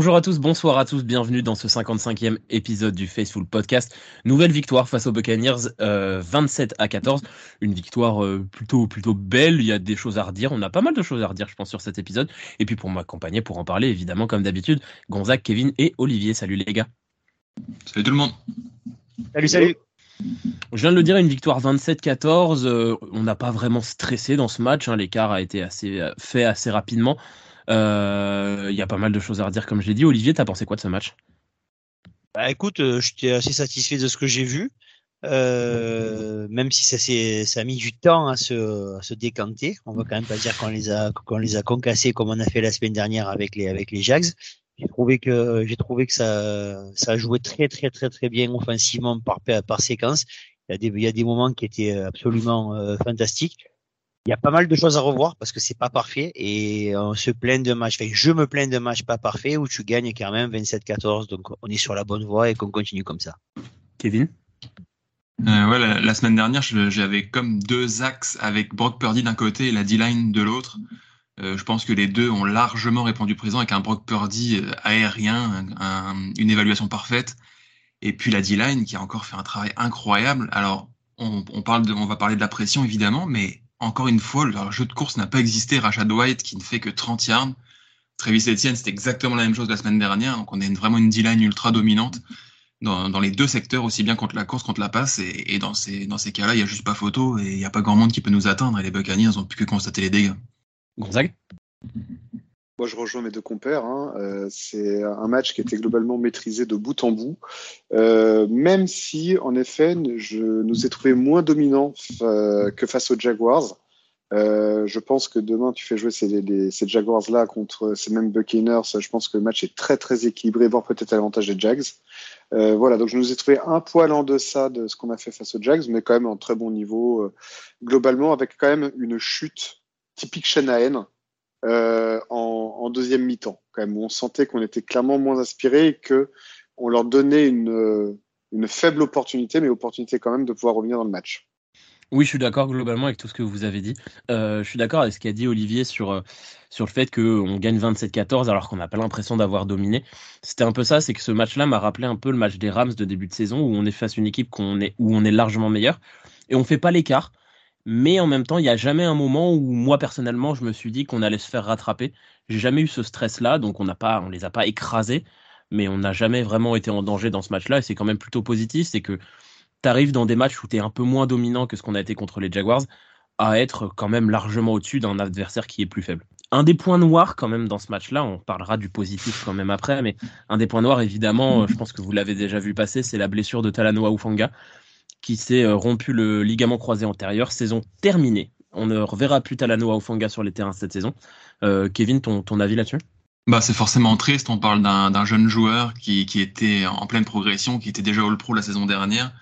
Bonjour à tous, bonsoir à tous, bienvenue dans ce 55e épisode du Faceful Podcast. Nouvelle victoire face aux Buccaneers, 27 euh, à 14. Une victoire euh, plutôt plutôt belle, il y a des choses à redire, on a pas mal de choses à redire je pense sur cet épisode. Et puis pour m'accompagner, pour en parler évidemment comme d'habitude, Gonzague, Kevin et Olivier. Salut les gars. Salut tout le monde. Salut, salut. Je viens de le dire, une victoire 27-14. Euh, on n'a pas vraiment stressé dans ce match. Hein. L'écart a été assez fait assez rapidement. Il euh, y a pas mal de choses à redire, comme je l'ai dit. Olivier, t'as pensé quoi de ce match? Bah, Écoute, euh, j'étais assez satisfait de ce que j'ai vu. Euh, même si ça, ça a mis du temps à se, à se décanter, on va quand même pas dire qu'on les a les a concassés comme on a fait la semaine dernière avec les avec les Jags. J'ai trouvé que trouvé que ça ça joué très très très très bien offensivement par par séquence. Il y a des il y a des moments qui étaient absolument fantastiques il y a pas mal de choses à revoir parce que c'est pas parfait et on se plaint de matchs. Enfin, je me plains de matchs pas parfaits où tu gagnes quand même 27-14. Donc on est sur la bonne voie et qu'on continue comme ça. Kevin? Euh, ouais, la, semaine dernière, j'avais comme deux axes avec Brock Purdy d'un côté et la D-line de l'autre. Euh, je pense que les deux ont largement répondu présent avec un Brock Purdy euh, aérien, une évaluation parfaite, et puis la D-line qui a encore fait un travail incroyable. Alors, on, on, parle de, on va parler de la pression évidemment, mais encore une fois, leur jeu de course n'a pas existé. Rashad White qui ne fait que 30 yards. Travis Etienne, c'était exactement la même chose la semaine dernière. Donc on a vraiment une D-line ultra dominante dans, les deux secteurs, aussi bien contre la course, contre la passe. Et, dans ces, cas-là, il n'y a juste pas photo et il n'y a pas grand monde qui peut nous atteindre. Et les Buccaneers n'ont plus que constater les dégâts. Moi, je rejoins mes deux compères. Hein. Euh, c'est un match qui était globalement maîtrisé de bout en bout, euh, même si, en effet, je nous ai trouvé moins dominants que face aux Jaguars. Euh, je pense que demain, tu fais jouer ces, Jaguars-là contre ces mêmes Buccaneers. Je pense que le match est très, très équilibré, voire peut-être à l'avantage des Jags. Voilà, donc je nous ai trouvé un poil en deçà de ce qu'on a fait face aux Jags, mais quand même en très bon niveau, globalement, avec quand même une chute typique Shanahan en, en, deuxième mi-temps, quand même, où on sentait qu'on était clairement moins inspiré et que on leur donnait une, une faible opportunité, mais opportunité quand même de pouvoir revenir dans le match. Oui, je suis d'accord globalement avec tout ce que vous avez dit. Euh, je suis d'accord avec ce qu'a dit Olivier sur, euh, sur le fait qu'on gagne 27-14 alors qu'on n'a pas l'impression d'avoir dominé. C'était un peu ça, c'est que ce match-là m'a rappelé un peu le match des Rams de début de saison où on est face à une équipe qu'on où on est largement meilleur et on fait pas l'écart. Mais en même temps, il n'y a jamais un moment où moi personnellement, je me suis dit qu'on allait se faire rattraper. J'ai jamais eu ce stress-là, donc on n'a pas, on les a pas écrasés, mais on n'a jamais vraiment été en danger dans ce match-là. Et c'est quand même plutôt positif, c'est que tu arrives dans des matchs où tu es un peu moins dominant que ce qu'on a été contre les Jaguars, à être quand même largement au-dessus d'un adversaire qui est plus faible. Un des points noirs quand même dans ce match-là, on parlera du positif quand même après, mais un des points noirs évidemment, je pense que vous l'avez déjà vu passer, c'est la blessure de Talanoa Ufanga qui s'est euh, rompu le ligament croisé antérieur. Saison terminée. On ne reverra plus Talanoa Ofanga sur les terrains cette saison. Euh, Kevin, ton, ton avis là-dessus? Bah, c'est forcément triste. On parle d'un jeune joueur qui, qui, était en pleine progression, qui était déjà All-Pro la saison dernière.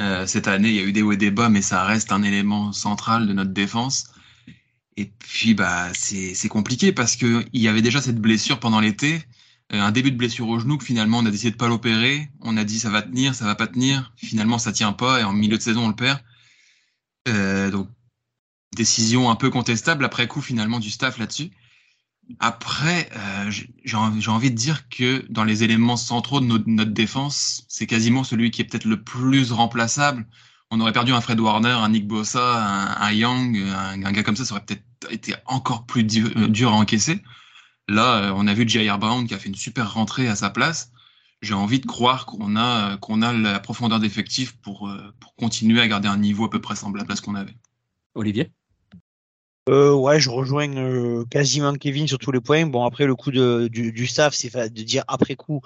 Euh, cette année, il y a eu des hauts et des bas, mais ça reste un élément central de notre défense. Et puis, bah, c'est compliqué parce qu'il y avait déjà cette blessure pendant l'été. Euh, un début de blessure au genou que finalement on a décidé de pas l'opérer. On a dit ça va tenir, ça va pas tenir. Finalement ça tient pas et en milieu de saison on le perd. Euh, donc décision un peu contestable après coup finalement du staff là-dessus. Après, euh, j'ai envie de dire que dans les éléments centraux de notre, notre défense, c'est quasiment celui qui est peut-être le plus remplaçable. On aurait perdu un Fred Warner, un Nick Bossa, un, Young, un, gars comme ça, ça aurait peut-être été encore plus dur, dur à encaisser. Là, euh, on a vu Jair Brown qui a fait une super rentrée à sa place. J'ai envie de croire qu'on a, qu'on a la profondeur d'effectif pour, euh, pour continuer à garder un niveau à peu près semblable à ce qu'on avait. Olivier? Euh, ouais, je rejoins euh, quasiment Kevin sur tous les points. Bon, après, le coup de, du, du staff, c'est de dire après coup,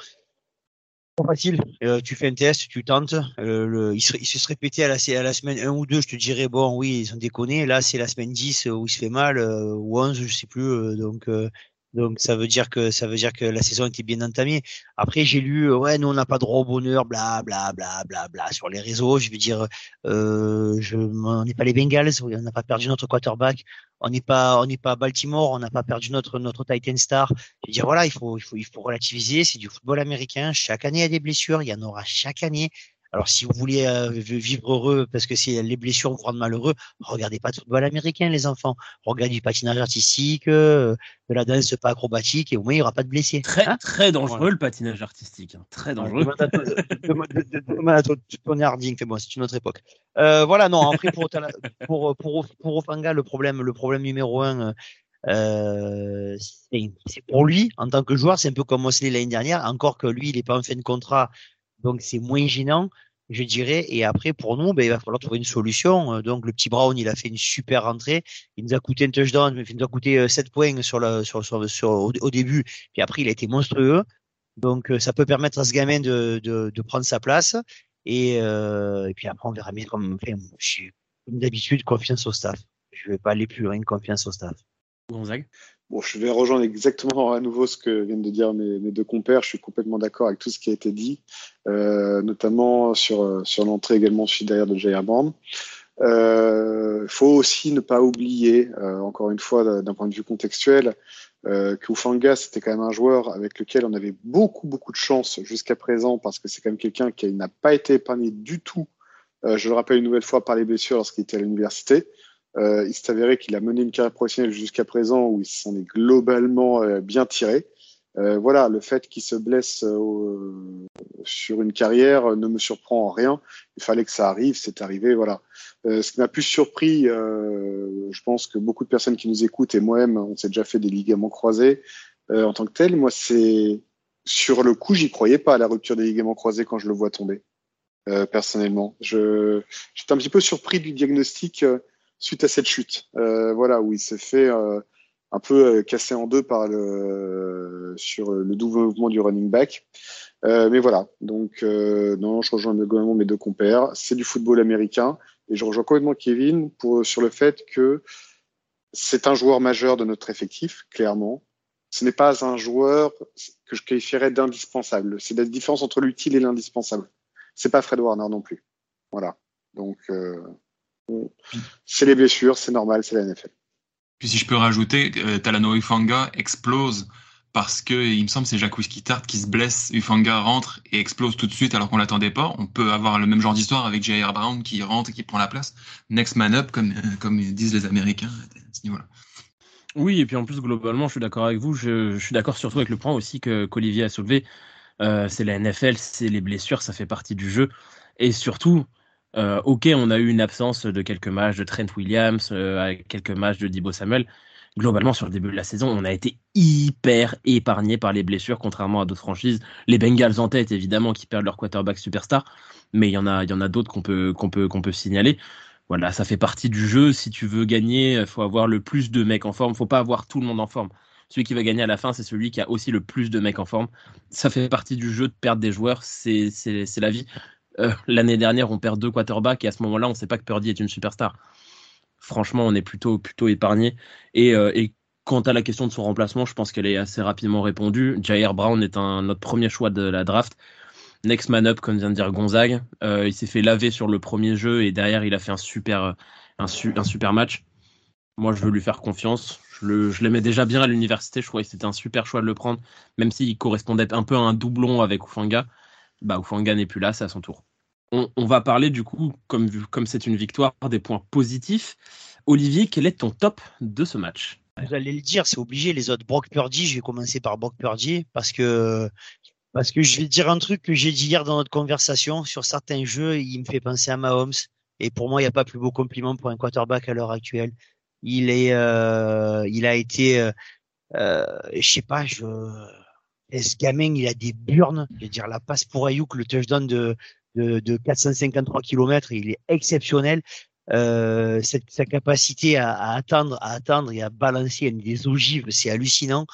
pas facile. tu fais un test, tu tentes. le, il, se, il se serait pété à la, à la semaine 1 ou 2, je te dirais, bon, oui, ils ont déconné. Là, c'est la semaine 10 où il se fait mal, ou 11, je sais plus. donc, donc ça veut dire que ça veut dire que la saison était bien entamée. Après j'ai lu euh, ouais nous on n'a pas droit au bonheur bla bla bla bla bla sur les réseaux. Je veux dire euh, je, on n'est pas les Bengals, on n'a pas perdu notre quarterback, on n'est pas on n'est pas Baltimore, on n'a pas perdu notre notre Titan star. Je veux dire voilà il faut il faut il faut relativiser. C'est du football américain. Chaque année il y a des blessures, il y en aura chaque année. Alors, si vous voulez euh, vivre heureux parce que c'est les blessures vous rendent malheureux, regardez pas de football américain, les enfants. Regardez du patinage artistique, euh, de la danse pas acrobatique, et au moins il n'y aura pas de blessés. Très, hein très dangereux le patinage artistique. Hein. Très dangereux. Demande à Tony Harding, bon, c'est une autre époque. Euh, voilà, non, après pour, pour, pour, pour Ofanga, le problème, le problème numéro un, euh, c'est pour lui, en tant que joueur, c'est un peu comme Mosley l'année dernière, encore que lui, il n'est pas en fin de contrat, donc c'est moins gênant, je dirais. Et après, pour nous, ben, il va falloir trouver une solution. Euh, donc le petit Brown, il a fait une super rentrée. Il nous a coûté un touchdown, il nous a coûté 7 euh, points sur le, sur, sur, sur au, début, puis après, il a été monstrueux. Donc ça peut permettre à ce gamin de, de, de prendre sa place. Et, euh, et puis après, on verra bien comme, enfin, comme d'habitude, confiance au staff. Je vais pas aller plus loin, confiance au staff. Bon, je vais rejoindre exactement à nouveau ce que viennent de dire mes, deux compères. Je suis complètement d'accord avec tout ce qui a été dit, euh, notamment sur, sur l'entrée également derrière de Jair Brand. Il euh, faut aussi ne pas oublier, euh, encore une fois, d'un point de vue contextuel, euh, que Ufanga, c'était quand même un joueur avec lequel on avait beaucoup, beaucoup de chance jusqu'à présent, parce que c'est quand même quelqu'un qui n'a pas été épargné du tout, euh, je le rappelle une nouvelle fois, par les blessures lorsqu'il était à l'université. Euh, il s'est avéré qu'il a mené une carrière professionnelle jusqu'à présent où il s'en est globalement euh, bien tiré. Euh, voilà, le fait qu'il se blesse euh, sur une carrière ne me surprend en rien. Il fallait que ça arrive, c'est arrivé, voilà. Euh, ce qui m'a plus surpris, je pense que beaucoup de personnes qui nous écoutent et moi-même, on s'est déjà fait des ligaments croisés en tant que tel. Moi, c'est sur le coup, j'y croyais pas à la rupture des ligaments croisés quand je le vois tomber. personnellement, je j'étais un petit peu surpris du diagnostic suite à cette chute. Euh, voilà, où il s'est fait euh, un peu euh, cassé en deux par le sur le double mouvement du running back. mais voilà, donc non, je rejoins également mes deux compères. C'est du football américain et je rejoins complètement Kevin pour sur le fait que c'est un joueur majeur de notre effectif, clairement. Ce n'est pas un joueur que je qualifierais d'indispensable. C'est la différence entre l'utile et l'indispensable. C'est pas Fred Warner non plus. Voilà. Donc euh, c'est les blessures, c'est normal, c'est la NFL. Puis si je peux rajouter, euh, Talano Ufanga explose parce que il me semble c'est Jacques Tart qui se blesse, Ufanga rentre et explose tout de suite alors qu'on l'attendait pas. On peut avoir le même genre d'histoire avec J.R. Brown qui rentre et qui prend la place. Next man up comme euh, comme disent les Américains à ce niveau-là. Oui et puis en plus globalement je suis d'accord avec vous. Je, suis d'accord surtout avec le point aussi que qu'Olivier a soulevé. Euh, c'est la NFL, c'est les blessures, ça fait partie du jeu et surtout euh, ok, on a eu une absence de quelques matchs de Trent Williams, euh, quelques matchs de Dibo Samuel. Globalement, sur le début de la saison, on a été hyper épargné par les blessures, contrairement à d'autres franchises. Les Bengals en tête, évidemment, qui perdent leur quarterback superstar, mais il y en a, il y en a d'autres qu'on peut, qu'on peut, qu'on peut signaler. Voilà, ça fait partie du jeu. Si tu veux gagner, il faut avoir le plus de mecs en forme. Faut pas avoir tout le monde en forme. Celui qui va gagner à la fin, c'est celui qui a aussi le plus de mecs en forme. Ça fait partie du jeu de perdre des joueurs, c'est la vie. Euh, l'année dernière, on perd deux quarterbacks et à ce moment-là, on ne sait pas que Purdy est une superstar. Franchement, on est plutôt, plutôt épargné. Et, euh, et quant à la question de son remplacement, je pense qu'elle est assez rapidement répondue. Jair Brown est un, notre premier choix de la draft. Next man up, comme vient de dire Gonzague. Euh, il s'est fait laver sur le premier jeu et derrière, il a fait un super, match. Moi, je veux lui faire confiance. Je l'aimais déjà bien à l'université. Je croyais que c'était un super choix de le prendre, même s'il correspondait un peu à un doublon avec Ufanga. Bah, Ufanga n'est plus là, c'est à son tour on, va parler du coup, comme c'est une victoire, des points positifs. Olivier, quel est ton top de ce match? Vous allez le dire, c'est obligé. Les autres, Brock Purdy, je vais commencer par Brock Purdy parce que parce que je vais dire un truc que j'ai dit hier dans notre conversation sur certains jeux, il me fait penser à Mahomes. Et pour moi, il n'y a pas plus beau compliment pour un quarterback à l'heure actuelle. Il est, euh, il a été, euh, euh, je sais pas, je, ce gamin, il a des burnes? Je veux dire, la passe pour Ayuk, le touchdown de, de, de 453 km, il est exceptionnel. Euh, sa capacité à, à, attendre, à attendre et à balancer des ogives, c'est hallucinant.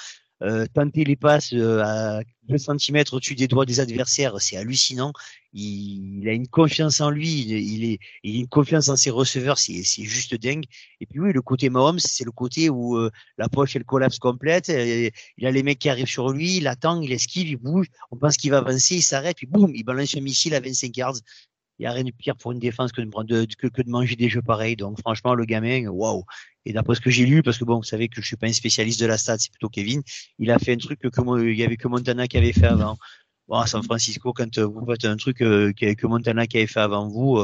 Euh, tenter les passes euh, à 2 cm au-dessus des doigts des adversaires, c'est hallucinant. Il, a une confiance en lui, il, a une confiance en ses receveurs, c'est juste dingue. Et puis oui, le côté Mahomes, c'est le côté où euh, la poche elle collapse complète. il a les mecs qui arrivent sur lui, il attend, il esquive, il bouge. On pense qu'il va avancer, il s'arrête, puis boum, il balance un missile à 25 yards. Il n'y a rien de pire pour une défense que de, que, que de manger des jeux pareils. Donc franchement, le gamin, waouh, et d'après ce que j'ai lu, parce que bon, vous savez que je suis pas un spécialiste de la stat, c'est plutôt Kevin, il a fait un truc que, il y avait que Montana qui avait fait avant. Bon, à San Francisco, quand vous faites un truc que Montana qui avait fait avant vous,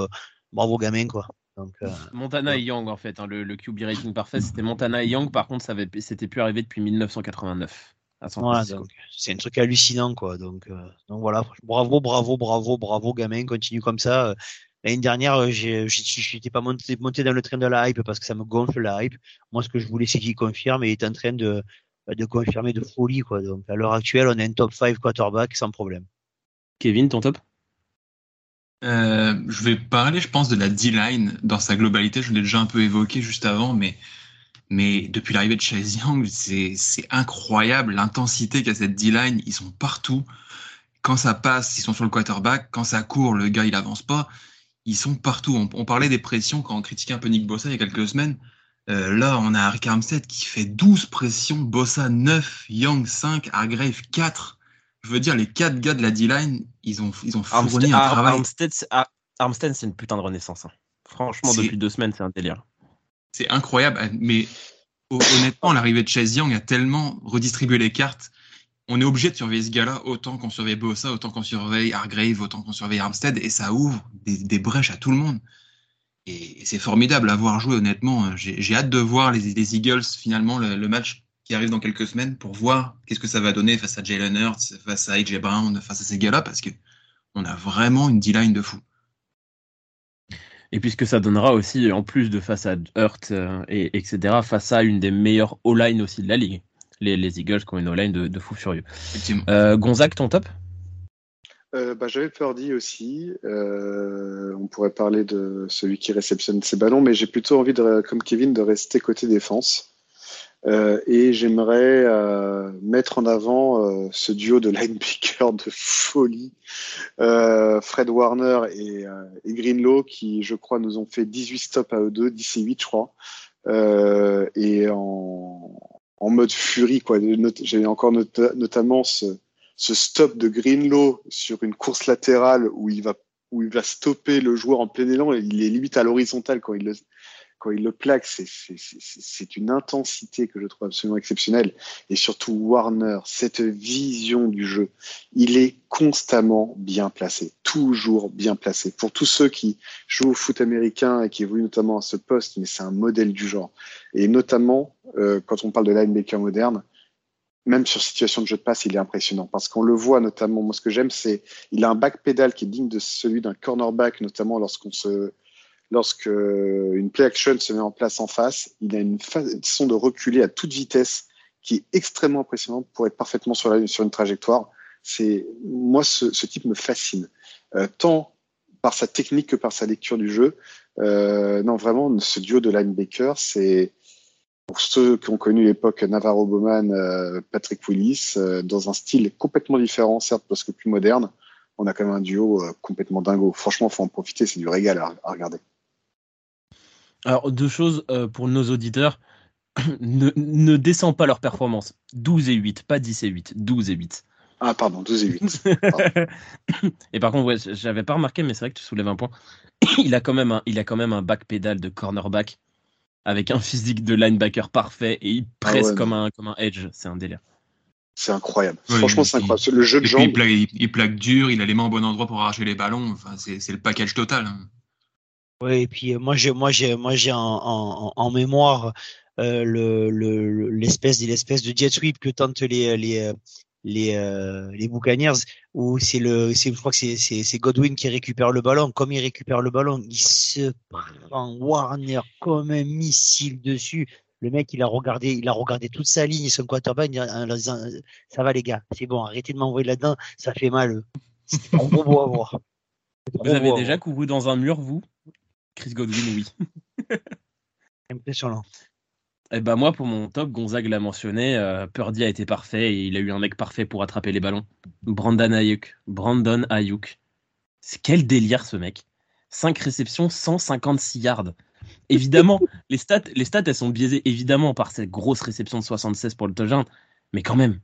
bravo gamin, quoi. Donc, Montana et Young, en fait. Hein, le, le, QB rating parfait, c'était Montana et Young. Par contre, ça c'était plus arrivé depuis 1989. Voilà, c'est un truc hallucinant, quoi. Donc, donc voilà, bravo, bravo, bravo, bravo, gamin. Continue comme ça. L'année dernière, euh, je n'étais pas monté, monté, dans le train de la hype parce que ça me gonfle la hype. Moi, ce que je voulais, c'est qu'il confirme et il est en train de, de confirmer de folie. Quoi. Donc, à l'heure actuelle, on a un top 5 quarterback sans problème. Kevin, ton top? Euh, Je vais parler, je pense, de la D-line dans sa globalité. Je l'ai déjà un peu évoqué juste avant, mais, mais depuis l'arrivée de Chase Young, c'est incroyable l'intensité qu'a cette D-line. Ils sont partout. Quand ça passe, ils sont sur le quarterback. Quand ça court, le gars, il avance pas ils sont partout. On, parlait des pressions quand on critiquait un peu Nick Bossa il y a quelques semaines. Euh, là, on a Harry Armstead qui fait 12 pressions, Bossa 9, Young 5, Hargrave 4. Je veux dire, les 4 gars de la D-line, ils ont, ils ont fourni un travail. Armstead, c'est une putain de renaissance. Hein. Franchement, depuis deux semaines, c'est un délire. C'est incroyable, mais honnêtement, l'arrivée de Chase Young a tellement redistribué les cartes on est obligé de surveiller ce gars-là autant qu'on surveille Bossa, autant qu'on surveille Hargrave, autant qu'on surveille Armstead, et ça ouvre des, brèches à tout le monde. Et, c'est formidable à voir jouer, honnêtement. J'ai hâte de voir les, Eagles, finalement, le, match qui arrive dans quelques semaines, pour voir qu'est-ce que ça va donner face à Jalen Hurts, face à AJ Brown, face à ces gars-là, parce que on a vraiment une D-line de fou. Et puisque ça donnera aussi, en plus de face à Hurt, euh, et, etc., face à une des meilleures O-line aussi de la ligue les, Eagles qui ont une O-line de, fou furieux. Euh, Gonzague, ton top? Euh, bah, J'avais peur dit aussi. Euh, on pourrait parler de celui qui réceptionne ses ballons, mais j'ai plutôt envie, de, comme Kevin, de rester côté défense. Et j'aimerais mettre en avant ce duo de linebackers de folie, Fred Warner et, et, Greenlow, qui, je crois, nous ont fait 18 stops à eux deux, 10 et 8, je crois. et en, en mode furie. Quoi. J'ai encore notamment ce, ce, stop de Greenlow sur une course latérale où il va où il va stopper le joueur en plein élan. Et il est limite à l'horizontale quand il le quand il le plaque. C'est une intensité que je trouve absolument exceptionnelle. Et surtout Warner, cette vision du jeu, il est constamment bien placé, toujours bien placé. Pour tous ceux qui jouent au foot américain et qui évoluent notamment à ce poste, mais c'est un modèle du genre. Et notamment euh, quand on parle de linebacker moderne, même sur situation de jeu de passe, il est impressionnant parce qu'on le voit notamment. Moi, ce que j'aime, c'est il a un back pédal qui est digne de celui d'un cornerback, notamment lorsqu'on se lorsque une play action se met en place en face. Il a une façon de reculer à toute vitesse qui est extrêmement impressionnante pour être parfaitement sur, la, sur une trajectoire. C'est moi, ce, type me fascine euh, tant par sa technique que par sa lecture du jeu. Euh, non, vraiment, ce duo de linebacker, c'est pour ceux qui ont connu l'époque Navarro Bowman, euh, Patrick Willis, dans un style complètement différent, certes parce que plus moderne, on a quand même un duo complètement dingo. Franchement, faut en profiter, c'est du régal à, regarder. Alors, deux choses pour nos auditeurs. ne, ne descends pas leur performance. 12 et 8, pas 10 et 8, 12 et 8. Ah, pardon, 12 et 8. et par contre, ouais, j'avais pas remarqué, mais c'est vrai que tu soulèves un point. il, a quand même un, il a quand même un back pédal de cornerback avec un physique de linebacker parfait et il ah presse comme, un, comme un edge. C'est un délire. C'est incroyable. Franchement, c'est incroyable. Le jeu de jambes. Il plaque, dur, il a les mains au bon endroit pour arracher les ballons. Enfin, c'est le package total. Oui, et puis euh, moi j'ai moi j'ai moi j'ai en, en, mémoire euh, le l'espèce le, l'espèce de jet sweep que tentent les les euh, les euh, les Buccaneers où c'est le c'est je crois que c'est c'est Godwin qui récupère le ballon. Comme il récupère le ballon il se prend Warner comme un missile dessus. Le mec il a regardé il a regardé toute sa ligne son quarterback en disant ça va les gars c'est bon arrêtez de m'envoyer là-dedans ça fait mal. C'est trop beau à voir. Vous avez déjà couru dans un mur vous? Chris Godwin oui impressionnant eh ben moi, pour mon top, Gonzague l'a mentionné, euh, Purdy a été parfait et il a eu un mec parfait pour attraper les ballons. Brandon Ayuk. Brandon Ayuk. C'est quel délire ce mec. 5 réceptions, 156 yards. Évidemment, les stats, les stats, elles sont biaisées évidemment par cette grosse réception de 76 pour le touchdown, mais quand même,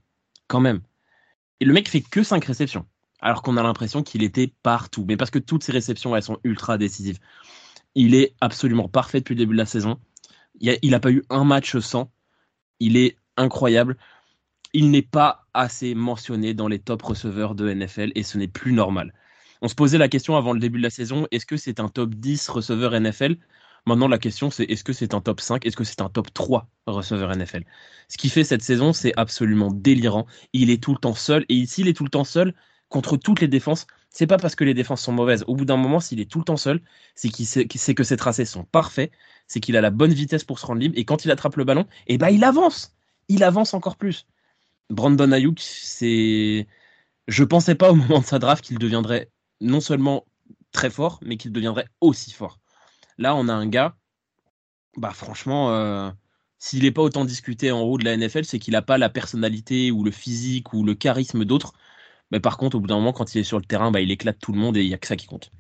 quand même. Et le mec fait que 5 réceptions, alors qu'on a l'impression qu'il était partout. Mais parce que toutes ces réceptions, elles sont ultra décisives. Il est absolument parfait depuis le début de la saison. Il n'a pas eu un match sans. Il est incroyable. il n'est pas assez mentionné dans les top receveurs de NFL et ce n'est plus normal. On se posait la question avant le début de la saison, est-ce que c'est un top 10 receveur NFL Maintenant, la question, c'est est-ce que c'est un top 5 Est-ce que c'est un top 3 receveur NFL Ce qu'il fait cette saison, c'est absolument délirant. Il est tout le temps seul. Et s'il est tout le temps seul, contre toutes les défenses, c'est pas parce que les défenses sont mauvaises. Au bout d'un moment, s'il est tout le temps seul, c'est que ses tracés sont parfaits, c'est qu'il a la bonne vitesse pour se rendre libre. Et quand il attrape le ballon, eh ben, il avance. Il avance encore plus. Brandon Ayuk, c'est. Je pensais pas au moment de sa draft qu'il deviendrait non seulement très fort, mais qu'il deviendrait aussi fort. Là, on a un gars, bah franchement, euh, s'il n'est pas autant discuté en haut de la NFL, c'est qu'il n'a pas la personnalité ou le physique ou le charisme d'autres. Mais par contre, au bout d'un moment, quand il est sur le terrain, bah, il éclate tout le monde et il n'y a que ça qui compte.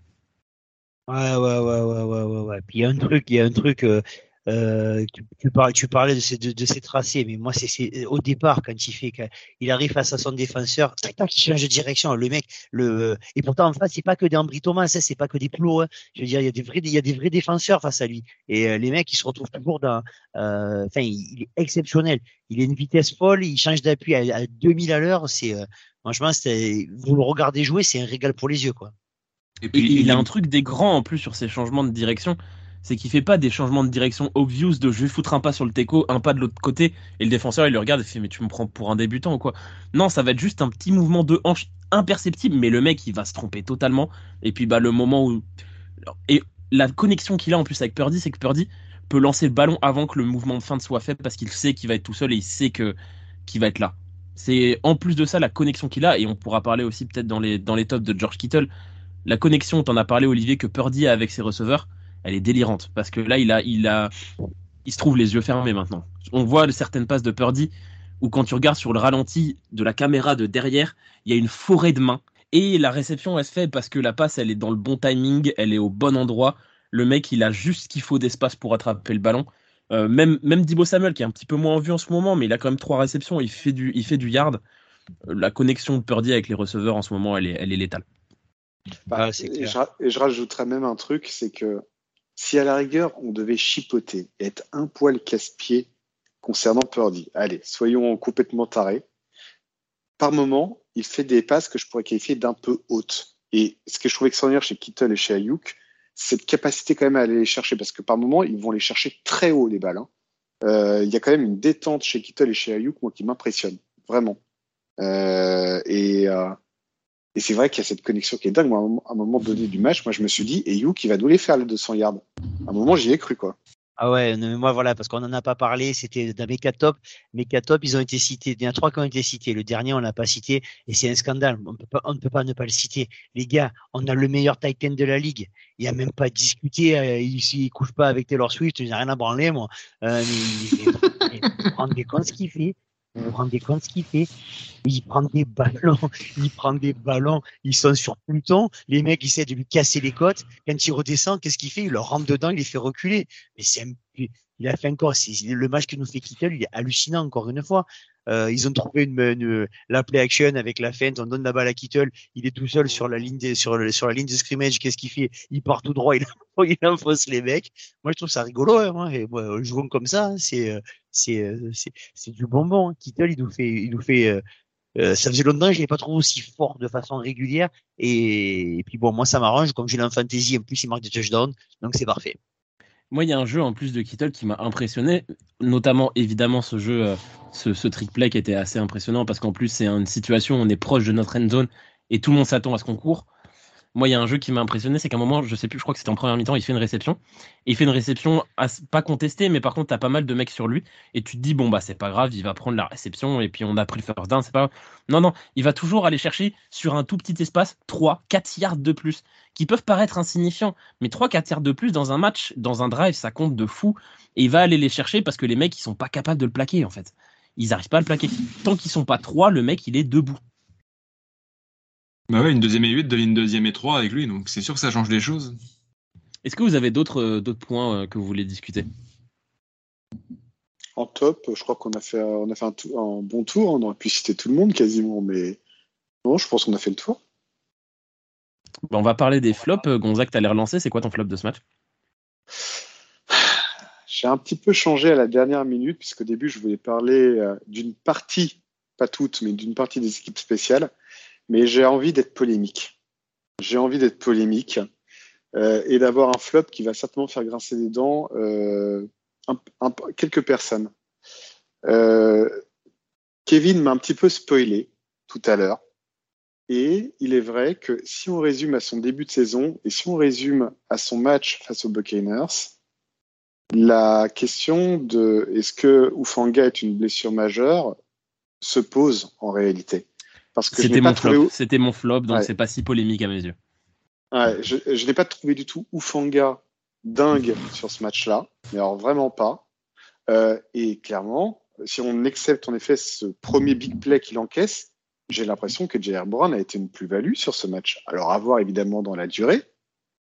Ouais, ouais, ouais, ouais, ouais, ouais, Puis il y a un truc, il y a un truc, euh, euh, tu, parlais, tu parlais de ces, de, ces tracés, mais moi, c'est au départ, quand il fait, il arrive face à son défenseur, tac, tac, il change de direction. Le mec, le, et pourtant, en face, c'est pas que des Ambry Thomas, hein, c'est pas que des plots. Hein. Je veux dire, il y a des vrais, il y a des vrais défenseurs face à lui. Et euh, les mecs, ils se retrouvent toujours dans, enfin, il, est exceptionnel. Il a une vitesse folle, il change d'appui à, 2000 à l'heure. C'est, franchement, vous le regardez jouer, c'est un régal pour les yeux, quoi. Et puis, il, il a un truc des grands en plus sur ses changements de direction c'est qu'il fait pas des changements de direction obvious de je vais foutre un pas sur le teco, un pas de l'autre côté, et le défenseur il le regarde et fait mais tu me prends pour un débutant ou quoi? Non, ça va être juste un petit mouvement de hanche imperceptible, mais le mec il va se tromper totalement. Et puis bah le moment où et la connexion qu'il a en plus avec Purdy, c'est que Purdy peut lancer le ballon avant que le mouvement de fin soit fait parce qu'il sait qu'il va être tout seul et il sait que qu'il va être là. C'est en plus de ça la connexion qu'il a et on pourra parler aussi peut-être dans les dans les tops de George Kittle. La connexion, t'en as parlé Olivier que Purdy a avec ses receveurs elle est délirante parce que là, il a, il a, il se trouve les yeux fermés maintenant. On voit certaines passes de Purdy où quand tu regardes sur le ralenti de la caméra de derrière, il y a une forêt de mains et la réception elle se fait parce que la passe elle est dans le bon timing, elle est au bon endroit. Le mec, il a juste ce qu'il faut d'espace pour attraper le ballon. Euh, même même Dibo Samuel qui est un petit peu moins en vue en ce moment, mais il a quand même trois réceptions, il fait du il fait du yard. Euh, la connexion de Purdy avec les receveurs en ce moment, elle est elle est létale. Bah, et, je, et, je, rajouterais même un truc, c'est que si à la rigueur, on devait chipoter et être un poil casse-pied concernant Purdy, allez, soyons complètement tarés. Par moment, il fait des passes que je pourrais qualifier d'un peu hautes. Et ce que je trouve extraordinaire chez Kittle et chez Ayuk, cette capacité quand même à aller les chercher, parce que par moment, ils vont les chercher très haut, les balles. Hein. Euh, il y a quand même une détente chez Kittle et chez Ayuk, moi, qui m'impressionne, vraiment. Euh, et, euh, et c'est vrai qu'il y a cette connexion qui est dingue. Moi, à un moment donné du match, moi, je me suis dit, et qui va nous les faire les 200 yards. À un moment, j'y ai cru, quoi. Ah ouais, mais moi voilà, parce qu'on n'en a pas parlé, c'était dans mes top. Mes top, ils ont été cités. Il y en a trois qui ont été cités. Le dernier, on l'a pas cité, et c'est un scandale. On, ne peut pas ne pas le citer. Les gars, on a le meilleur Titan de la ligue. Il n'y a même pas à discuter. Euh, il, ne couche pas avec Taylor Swift, il n'a rien à branler, moi. Euh, mais, mais, fait vous vous rendez compte ce qu'il fait? Il prend des ballons, il prend des ballons, ils sont sur Pluton, les mecs essaient de lui casser les côtes. Quand il redescend, qu'est-ce qu'il fait? Il leur rentre dedans, il les fait reculer. Mais c'est il a fait encore, le match que nous fait Kittel, il est hallucinant encore une fois. Euh, ils ont trouvé une, une, la play action avec la feinte, on donne la balle à Kittle, il est tout seul sur la ligne de, sur, sur la ligne de scrimmage, qu'est-ce qu'il fait? Il part tout droit, il, il enfonce les mecs. Moi je trouve ça rigolo, hein, moi, et moi, jouons comme ça, c'est c'est c'est du bonbon. Hein. Kittle, il nous fait il nous fait euh, euh, ça faisait longtemps je l'ai pas trouvé aussi fort de façon régulière et, puis bon moi ça m'arrange comme j'ai l'enfantasy en plus il marque des touchdowns donc c'est parfait. Moi, il y a un jeu en plus de Kittle qui m'a impressionné, notamment évidemment ce jeu, euh, ce, trick play qui était assez impressionnant parce qu'en plus c'est une situation où on est proche de notre end zone et tout le monde s'attend à ce qu'on court. Moi, il y a un jeu qui m'a impressionné, c'est qu'à un moment, je sais plus, je crois que c'était en première mi-temps, il fait une réception. Il fait une réception pas contestée, mais par contre, t'as pas mal de mecs sur lui. Et tu te dis, bon, bah, c'est pas grave, il va prendre la réception. Et puis, on a pris le first down, c'est pas Non, non, il va toujours aller chercher sur un tout petit espace 3, 4 yards de plus, qui peuvent paraître insignifiants. Mais 3, 4 yards de plus dans un match, dans un drive, ça compte de fou. Et il va aller les chercher parce que les mecs, ils sont pas capables de le plaquer, en fait. Ils arrivent pas à le plaquer. Tant qu'ils sont pas 3, le mec, il est debout. Bah ouais, une deuxième et 8 de une deuxième et 3 avec lui, donc c'est sûr que ça change des choses. Est-ce que vous avez d'autres euh, d'autres points euh, que vous voulez discuter? En top, je crois qu'on a fait, on a fait un, bon tour. On aurait pu citer tout le monde quasiment, mais non, je pense qu'on a fait le tour. On va parler des flops. Euh, Gonzague, t'as l'air lancé. C'est quoi ton flop de ce match? J'ai un petit peu changé à la dernière minute, puisqu'au début, je voulais parler d'une partie pas toutes, mais d'une partie des équipes spéciales. Mais j'ai envie d'être polémique. J'ai envie d'être polémique euh, et d'avoir un flop qui va certainement faire grincer des dents euh, quelques personnes. Euh, Kevin m'a un petit peu spoilé tout à l'heure. Et il est vrai que si on résume à son début de saison et si on résume à son match face aux Buccaneers, la question de est-ce que Ufanga est une blessure majeure se pose en réalité. Parce que c'était mon, flop. C'était mon flop, donc c'est pas si polémique à mes yeux. je, je n'ai pas trouvé du tout Ufanga dingue sur ce match-là, mais alors vraiment pas. Euh, et clairement, si on accepte en effet ce premier big play qu'il encaisse, j'ai l'impression que J.R. Brown a été une plus-value sur ce match. Alors à voir évidemment dans la durée,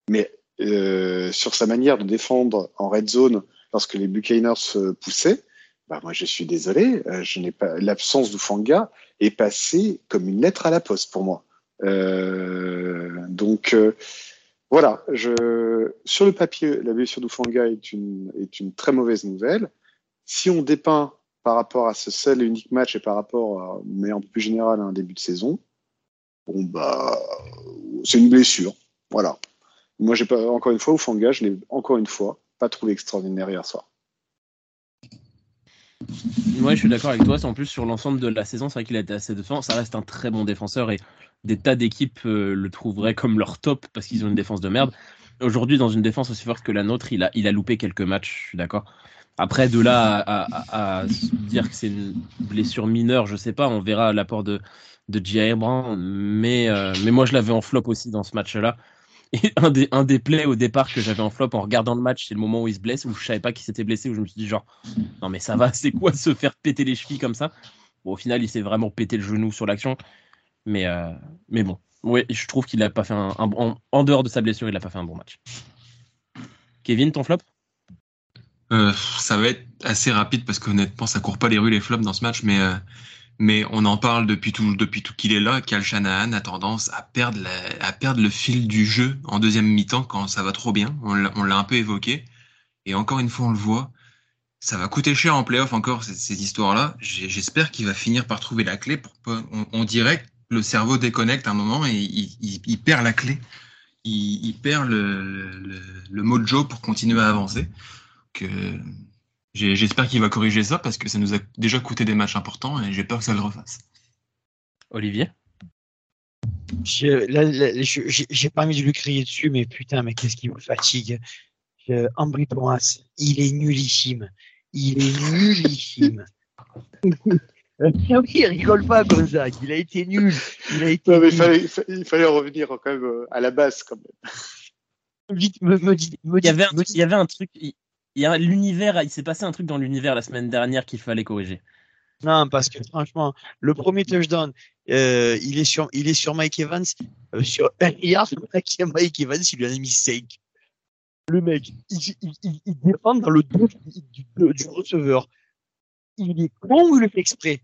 mais euh, sur sa manière de défendre en red zone lorsque les Buccaneers poussaient, bah moi je suis désolé, euh, je n'ai pas l'absence d'Ufanga est passée comme une lettre à la poste pour moi. Euh, donc euh, voilà, je, sur le papier, la blessure d'Ufanga est une, est une très mauvaise nouvelle. Si on dépeint par rapport à ce seul et unique match et par rapport, à, mais en plus général, à un début de saison, bon bah, c'est une blessure. Voilà. Moi, j'ai pas, encore une fois, Ufanga, je l'ai encore une fois pas trouvé extraordinaire hier soir. Ouais, je suis d'accord avec toi. En plus, sur l'ensemble de la saison, c'est vrai qu'il a été assez défenseur. Ça reste un très bon défenseur et des tas d'équipes euh, le trouveraient comme leur top parce qu'ils ont une défense de merde. Aujourd'hui, dans une défense aussi forte que la nôtre, il a, il a loupé quelques matchs, je suis d'accord. Après, de là à, dire que c'est une blessure mineure, je sais pas, on verra l'apport de, de. Brown, mais, euh, mais moi je l'avais en flop aussi dans ce match-là. Et un des, un des plays au départ que j'avais en flop en regardant le match, c'est le moment où il se blesse, où je savais pas qu'il s'était blessé, où je me suis dit genre, non mais ça va, c'est quoi se faire péter les chevilles comme ça? Bon, au final, il s'est vraiment pété le genou sur l'action. Mais, euh, mais bon, ouais, je trouve qu'il a pas fait un, en, dehors de sa blessure, il a pas fait un bon match. Kevin, ton flop? Euh, Ça va être assez rapide parce qu'honnêtement, ça court pas les rues les flops dans ce match, mais euh, mais on en parle depuis tout, depuis tout qu'il est là. Cal Shanahan a tendance à perdre, à perdre le fil du jeu en deuxième mi-temps quand ça va trop bien. On l'a un peu évoqué. Et encore une fois, on le voit. Ça va coûter cher en playoff encore, ces, histoires-là. J'espère qu'il va finir par trouver la clé. Pour, on, on, dirait que le cerveau déconnecte un moment et il, il, perd la clé. Il, il perd le, le, le, mojo pour continuer à avancer. Que J'espère qu'il va corriger ça parce que ça nous a déjà coûté des matchs importants et j'ai peur que ça le refasse. Olivier? J'ai pas envie de lui crier dessus, mais putain, mais qu'est-ce qui me fatigue Ambry Thomas, il est nullissime. Il est nullissime. Ah oui, il rigole pas comme ça. Il a été nul. Il a été. il, fallait, il, fallait, revenir quand même euh, à la base quand même. Vite, me, me, me, il, y avait un, il y avait un truc il l'univers, il s'est passé un truc dans l'univers la semaine dernière qu'il fallait corriger. Non, parce que franchement, le premier touchdown, euh, il est sur, il est sur Mike Evans. Euh, sur un Mike Evans, il lui a mis 5. Le mec, il, il, défend dans le dos du, du, receveur. Il est con ou il le fait exprès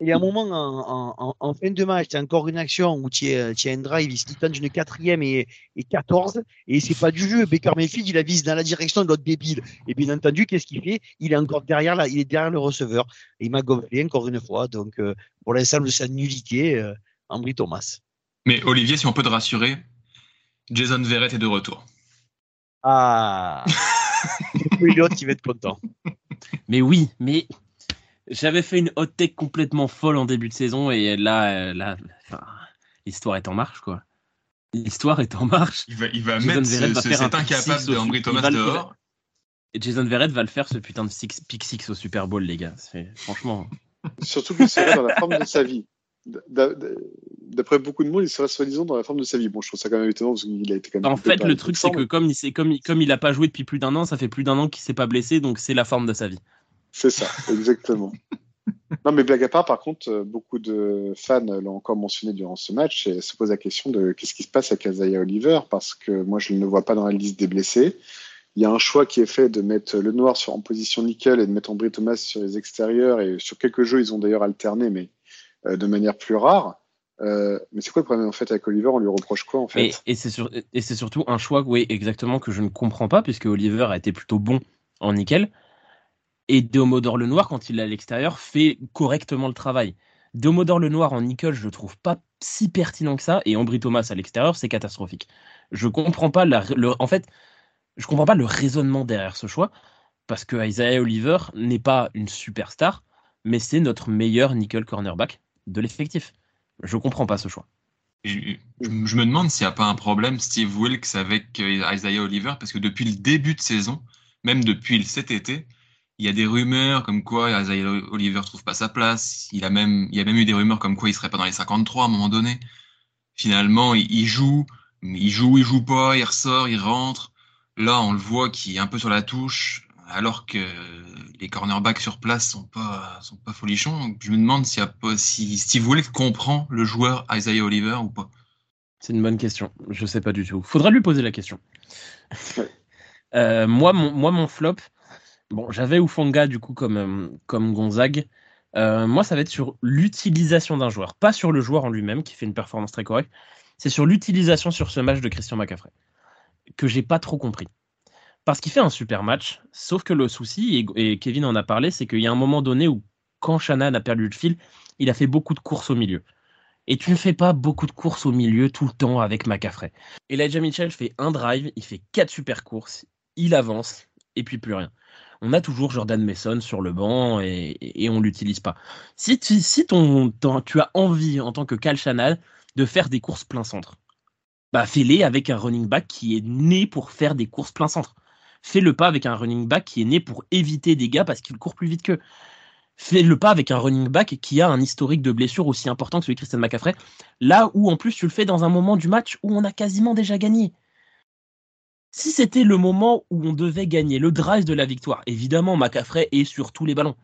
il y a un moment en, en, en fin de match, tu as encore une action où tu as, un drive, il tente une quatrième et, et 14, et c'est pas du jeu. Baker Mayfield, il avise dans la direction de l'autre débile. Et bien entendu, qu'est-ce qu'il fait? Il est encore derrière là, il est derrière le receveur. Et il m'a gonflé encore une fois. Donc, euh, pour l'instant de sa nullité, euh, Ambry Thomas. Mais Olivier, si on peut te rassurer, Jason Verrett est de retour. Ah L'autre qui va être content. Mais oui, mais j'avais fait une hot take complètement folle en début de saison et là, euh, là l'histoire est en marche, quoi. L'histoire est en marche. Il va, il va mettre ce, va cet incapable de Henry Thomas dehors. Et Jason Verrett va le faire ce putain de six, pick six au Super Bowl, les gars. Franchement. Surtout qu'il serait dans la forme de sa vie. D'après beaucoup de monde, il serait soi-disant dans la forme de sa vie. Bon, je trouve ça quand même étonnant parce qu'il a été quand même. En fait, le truc, c'est que comme il, comme, comme il a pas joué depuis plus d'un an, ça fait plus d'un an qu'il s'est pas blessé, donc c'est la forme de sa vie. C'est ça, exactement. non, mais blague à part, par contre, euh, beaucoup de fans l'ont encore mentionné durant ce match et se posent la question de qu'est-ce qui se passe avec Isaiah Oliver parce que moi, je ne le vois pas dans la liste des blessés. Il y a un choix qui est fait de mettre le noir sur, en position nickel et de mettre Ambry Thomas sur les extérieurs. Et sur quelques jeux, ils ont d'ailleurs alterné, mais euh, de manière plus rare. Euh, mais c'est quoi le problème en fait avec Oliver? On lui reproche quoi en fait? Et, et c'est surtout un choix, oui, exactement, que je ne comprends pas, puisque Oliver a été plutôt bon en nickel. Et Deomodor le Noir, quand il est à l'extérieur, fait correctement le travail. Deomodor le Noir en nickel, je le trouve pas si pertinent que ça. Et Ambry Thomas à l'extérieur, c'est catastrophique. Je comprends pas le, en fait, je comprends pas le raisonnement derrière ce choix. Parce que Isaiah Oliver n'est pas une superstar, mais c'est notre meilleur nickel cornerback de l'effectif. Je comprends pas ce choix. je, me demande s'il n'y a pas un problème, Steve Wilkes, avec euh, Isaiah Oliver, parce que depuis le début de saison, même depuis cet été, il y a des rumeurs comme quoi Isaiah Oliver trouve pas sa place. Il a même, il y a même eu des rumeurs comme quoi il serait pas dans les 53 à un moment donné. Finalement, il, joue, il joue, il joue pas, il ressort, il rentre. Là, on le voit qui est un peu sur la touche alors que les cornerbacks sur place sont pas sont pas folichons. Je me demande si, si Steve Wilkes comprend le joueur Isaiah Oliver ou pas. C'est une bonne question. Je sais pas du tout. Faudra lui poser la question. Euh, moi, mon flop, bon, j'avais Ufonga du coup comme, euh, comme Gonzague. Euh, moi, ça va être sur l'utilisation d'un joueur, pas sur le joueur en lui-même qui fait une performance très correcte. C'est sur l'utilisation sur ce match de Christian McCaffrey que j'ai pas trop compris parce qu'il fait un super match. Sauf que le souci, et, Kevin en a parlé, c'est qu'il y a un moment donné où, quand Shannon a perdu le fil, il a fait beaucoup de courses au milieu. Et tu ne fais pas beaucoup de courses au milieu tout le temps avec McCaffrey. Elijah Mitchell fait un drive, il fait quatre super courses, il avance, et puis plus rien. On a toujours Jordan Mason sur le banc et, et on l'utilise pas. Si, tu, as envie, en tant que Cal Shannon, de faire des courses plein centre, bah fais-les avec un running back qui est né pour faire des courses plein centre. Fais le pas avec un running back qui est né pour éviter des gars parce qu'il court plus vite qu'eux. Fais le pas avec un running back qui a un historique de blessure aussi important que celui de Christian McCaffrey. Là où en plus tu le fais dans un moment du match où on a quasiment déjà gagné. Si c'était le moment où on devait gagner, le drive de la victoire, évidemment McCaffrey est sur tous les ballons.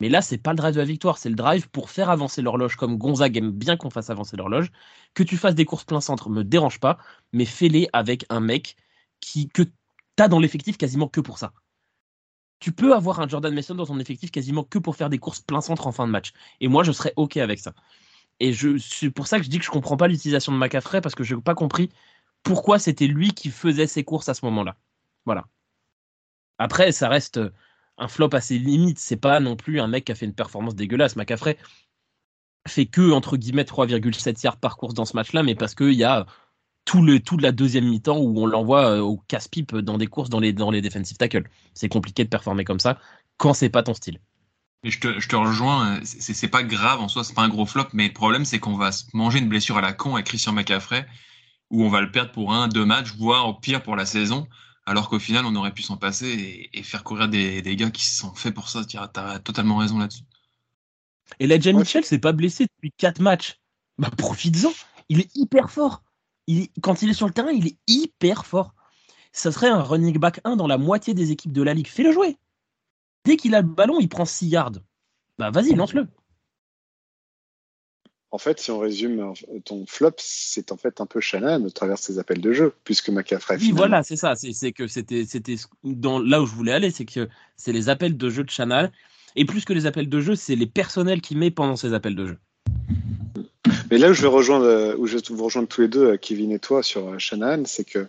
Mais là, c'est pas le drive de la victoire, c'est le drive pour faire avancer l'horloge, comme Gonzague aime bien qu'on fasse avancer l'horloge. Que tu fasses des courses plein centre me dérange pas, mais fais-les avec un mec qui, que t'as dans l'effectif quasiment que pour ça. Tu peux avoir un Jordan Mason dans ton effectif quasiment que pour faire des courses plein centre en fin de match. Et moi, je serais OK avec ça. Et c'est pour ça que je dis que je comprends pas l'utilisation de McCaffrey parce que je n'ai pas compris pourquoi c'était lui qui faisait ses courses à ce moment-là. Voilà. Après, ça reste un flop assez limite. C'est pas non plus un mec qui a fait une performance dégueulasse. McCaffrey fait que, entre guillemets, 3,7 yards par course dans ce match-là, mais parce qu'il y a tout le tout de la deuxième mi-temps où on l'envoie euh, au casse-pipe dans des courses dans les dans les defensive tackles. C'est compliqué de performer comme ça quand c'est pas ton style. Je te, je te rejoins, c'est pas grave en soi, c'est pas un gros flop, mais le problème c'est qu'on va manger une blessure à la con avec Christian McCaffrey, où on va le perdre pour un, deux matchs, voire au pire pour la saison, alors qu'au final on aurait pu s'en passer et, faire courir des, des, gars qui sont faits pour ça. Tu as totalement raison là-dessus. Et Ledger Mitchell s'est pas blessé depuis quatre matchs. Bah profites-en, il est hyper fort quand il est sur le terrain, il est hyper fort. Ça serait un running back 1 dans la moitié des équipes de la ligue. Fais-le jouer. Dès qu'il a le ballon, il prend 6 yards. Bah vas-y, lance-le. En fait, si on résume ton flop, c'est en fait un peu Shannon au travers ses appels de jeu, puisque McCaffrey. Oui, voilà, c'est ça. C'est que c'était, c'était dans là où je voulais aller, c'est que c'est les appels de jeu de Shannon. Et plus que les appels de jeu, c'est les personnels qu'il met pendant ses appels de jeu. Mais là où je vais rejoindre, où je vais vous rejoindre tous les deux, euh, Kevin et toi, sur euh, Shannon, c'est que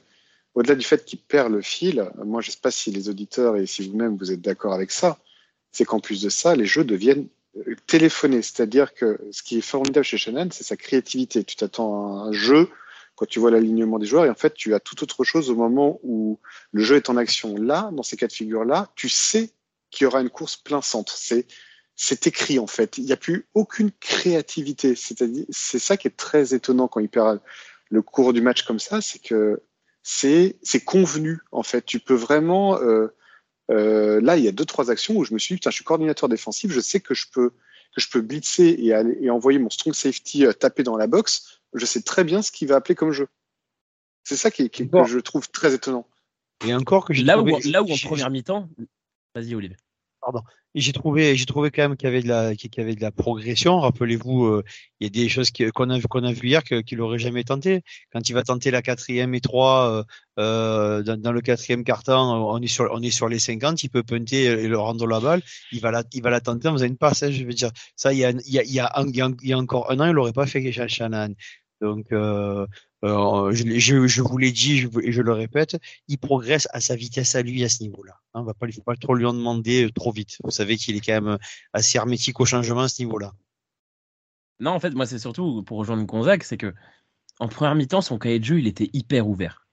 au-delà du fait qu'il perd le fil, moi je ne sais pas si les auditeurs et si vous-même vous êtes d'accord avec ça, c'est qu'en plus de ça, les jeux deviennent téléphonés. C'est-à-dire que ce qui est formidable chez Shannon, c'est sa créativité. Tu t'attends à un jeu quand tu vois l'alignement des joueurs et en fait tu as tout autre chose au moment où le jeu est en action. Là, dans ces cas de figure-là, tu sais qu'il y aura une course plein centre. C'est c'est écrit en fait. Il n'y a plus aucune créativité. C'est-à-dire, c'est ça qui est très étonnant quand il perd le cours du match comme ça, c'est que c'est c'est convenu en fait. Tu peux vraiment euh, euh, là, il y a deux trois actions où je me suis dit, putain, je suis coordinateur défensif, je sais que je peux que je peux blitzer et, aller, et envoyer mon strong safety euh, taper dans la box. Je sais très bien ce qu'il va appeler comme jeu. C'est ça qui, qui que je trouve très étonnant. Et encore que j'ai là où là où en première mi-temps, vas-y Olivier. Pardon. J'ai trouvé, j'ai trouvé quand même qu'il y avait de la, qu'il y avait de la progression. Rappelez-vous, euh, il y a des choses qu'on a, qu'on a vu hier qu'il n'aurait jamais tenté. Quand il va tenter la quatrième et trois euh, euh dans, le quatrième carton, on est sur, on est sur les 50, il peut punter et le rendre la balle. Il va la, il va la tenter en faisant une passe. Hein, je veux dire, ça, il y a, il y a, il y a, encore un an, il l'aurait pas fait Shannon. Donc, euh, euh, je, vous l'ai dit je, je le répète, il progresse à sa vitesse à lui à ce niveau-là. Hein, on va pas, faut pas trop lui en demander euh, trop vite. Vous savez qu'il est quand même assez hermétique au changement à ce niveau-là. Non, en fait, moi, c'est surtout pour rejoindre Gonzague, c'est que en première mi-temps, son cahier de jeu, il était hyper ouvert.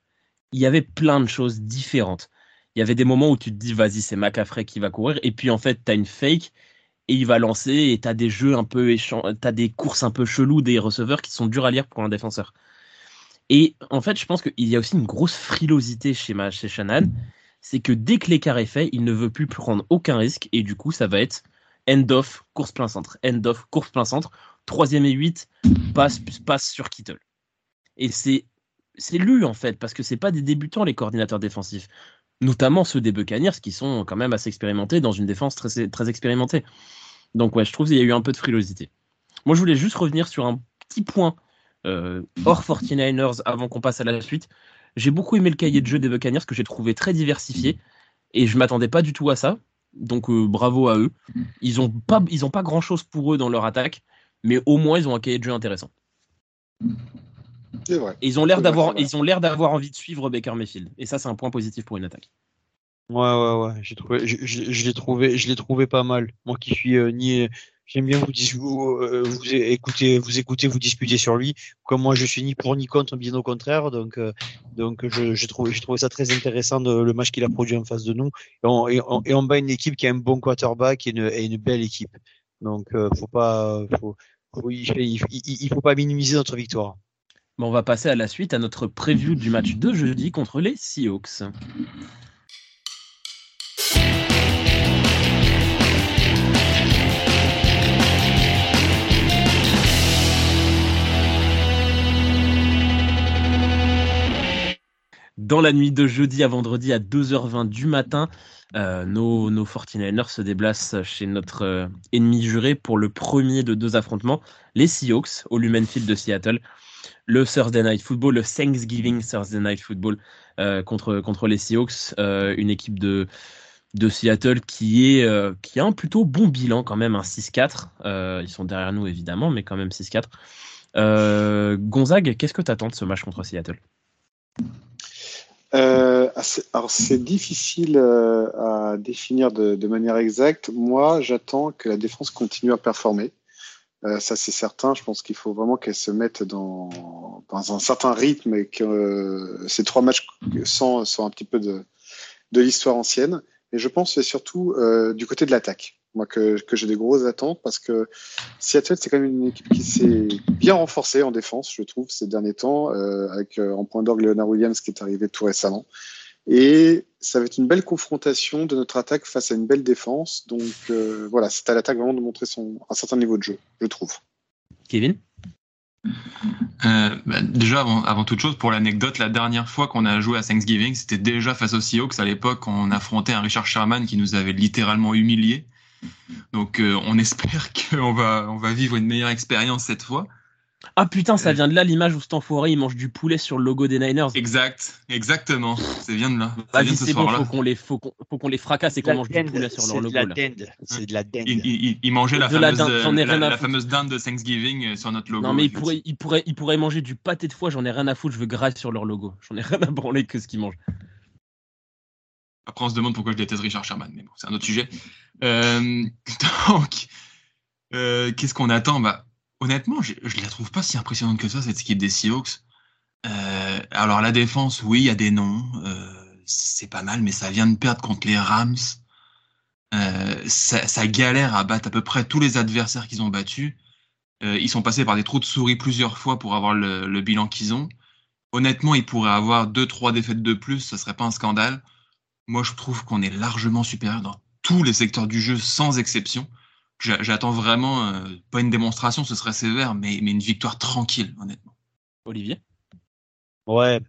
Il y avait plein de choses différentes. Il y avait des moments où tu te dis, vas-y, c'est Macafrey qui va courir, et puis en fait, tu as une fake, et il va lancer, et tu as des jeux un peu tu as des courses un peu cheloues des receveurs qui sont durs à lire pour un défenseur. Et en fait, je pense qu'il y a aussi une grosse frilosité chez, chez Shannon. C'est que dès que l'écart est fait, il ne veut plus prendre aucun risque. Et du coup, ça va être end off, course plein centre. End off, course plein centre. Troisième et huit, passe, passe sur Kittle. Et c'est, lu, en fait, parce que c'est pas des débutants, les coordinateurs défensifs. Notamment ceux des Buccaneers, qui sont quand même assez expérimentés dans une défense très, très expérimentée. Donc, ouais, je trouve qu'il y a eu un peu de frilosité. Moi, je voulais juste revenir sur un petit point hors 49ers avant qu'on passe à la suite. J'ai beaucoup aimé le cahier de jeu des Buccaneers que j'ai trouvé très diversifié et je m'attendais pas du tout à ça. Donc euh, bravo à eux. Ils ont pas ils ont pas grand chose pour eux dans leur attaque, mais au moins ils ont un cahier de jeu intéressant. C'est vrai. Et ils ont l'air d'avoir ils ont l'air d'avoir envie de suivre Baker Mayfield et ça c'est un point positif pour une attaque. Ouais ouais ouais, j'ai trouvé je, l'ai trouvé je l'ai trouvé pas mal. Moi qui suis euh, ni J'aime bien vous, vous, euh, vous écouter, vous écouter, vous disputer sur lui. Comme moi, je suis ni pour ni contre, bien au contraire. Donc, euh, donc, j'ai trouvé, j'ai trouvé ça très intéressant le match qu'il a produit en face de nous. Et on, bat une équipe qui a un bon quarterback et une, belle équipe. Donc, euh, faut pas, faut, faut, il, il, il, faut pas minimiser notre victoire. Bon, on va passer à la suite à notre preview du match de jeudi contre les Seahawks. Dans la nuit de jeudi à vendredi à 2h20 du matin. Euh, nos, nos 49ers se déplacent chez notre euh, ennemi juré pour le premier de deux affrontements, les Seahawks au Lumen Field de Seattle. Le Thursday Night Football, le Thanksgiving Thursday Night Football euh, contre, contre les Seahawks, une équipe de, Seattle qui, est, qui a un plutôt bon bilan quand même, un 6-4. ils sont derrière nous évidemment, mais quand même 6-4. Gonzague, qu'est-ce que tu attends de ce match contre Seattle? Euh, alors c'est difficile euh, à définir de, manière exacte. Moi, j'attends que la défense continue à performer. Euh, ça, c'est certain. Je pense qu'il faut vraiment qu'elle se mette dans, un certain rythme et que ces trois matchs sont, un petit peu de, l'histoire ancienne. Et je pense surtout du côté de l'attaque moi que, que j'ai des grosses attentes parce que Seattle c'est quand même une équipe qui s'est bien renforcée en défense je trouve ces derniers temps euh, avec euh, en point d'orgue Leonard Williams qui est arrivé tout récemment et ça va être une belle confrontation de notre attaque face à une belle défense donc euh, voilà c'est à l'attaque vraiment de montrer son un certain niveau de jeu je trouve Kevin? Euh, bah, déjà, avant, avant, toute chose, pour l'anecdote, la dernière fois qu'on a joué à Thanksgiving, c'était déjà face aux Seahawks. À l'époque, on affrontait un Richard Sherman qui nous avait littéralement humiliés. Donc euh, on espère qu'on va, on va vivre une meilleure expérience cette fois. Ah putain, ça euh, vient de là l'image où cet enfoiré il mange du poulet sur le logo des Niners. Exact, exactement. Ça vient de là. Vas-y, c'est bon, faut qu'on les, faut qu'on, les fracasse et qu'on mange du poulet sur leur logo. C'est de la dinde. Il, il, mangeait la, fameuse, la, fameuse, dinde de Thanksgiving euh, sur notre logo. Non mais il pourrait, il pourrait, il pourrait manger du pâté de foie. J'en ai rien à foutre. Je veux grâce sur leur logo. J'en ai rien à branler que ce qu'ils mangent. Après, on se demande pourquoi je déteste Richard Sherman, mais bon, c'est un autre sujet. Euh, donc, euh, qu'est-ce qu'on attend? Bah, Honnêtement, je ne la trouve pas si impressionnante que ça, cette équipe des Seahawks. Euh, alors, la défense, oui, il y a des noms. c'est pas mal, mais ça vient de perdre contre les Rams. Ça, ça, galère à battre à peu près tous les adversaires qu'ils ont battus. ils sont passés par des trous de souris plusieurs fois pour avoir le, le bilan qu'ils ont. Honnêtement, ils pourraient avoir deux, trois défaites de plus, ce serait pas un scandale. Moi, je trouve qu'on est largement supérieur dans tous les secteurs du jeu, sans exception. J'attends vraiment, euh, pas une démonstration, ce serait sévère, mais, mais une victoire tranquille, honnêtement. Olivier? Ouais.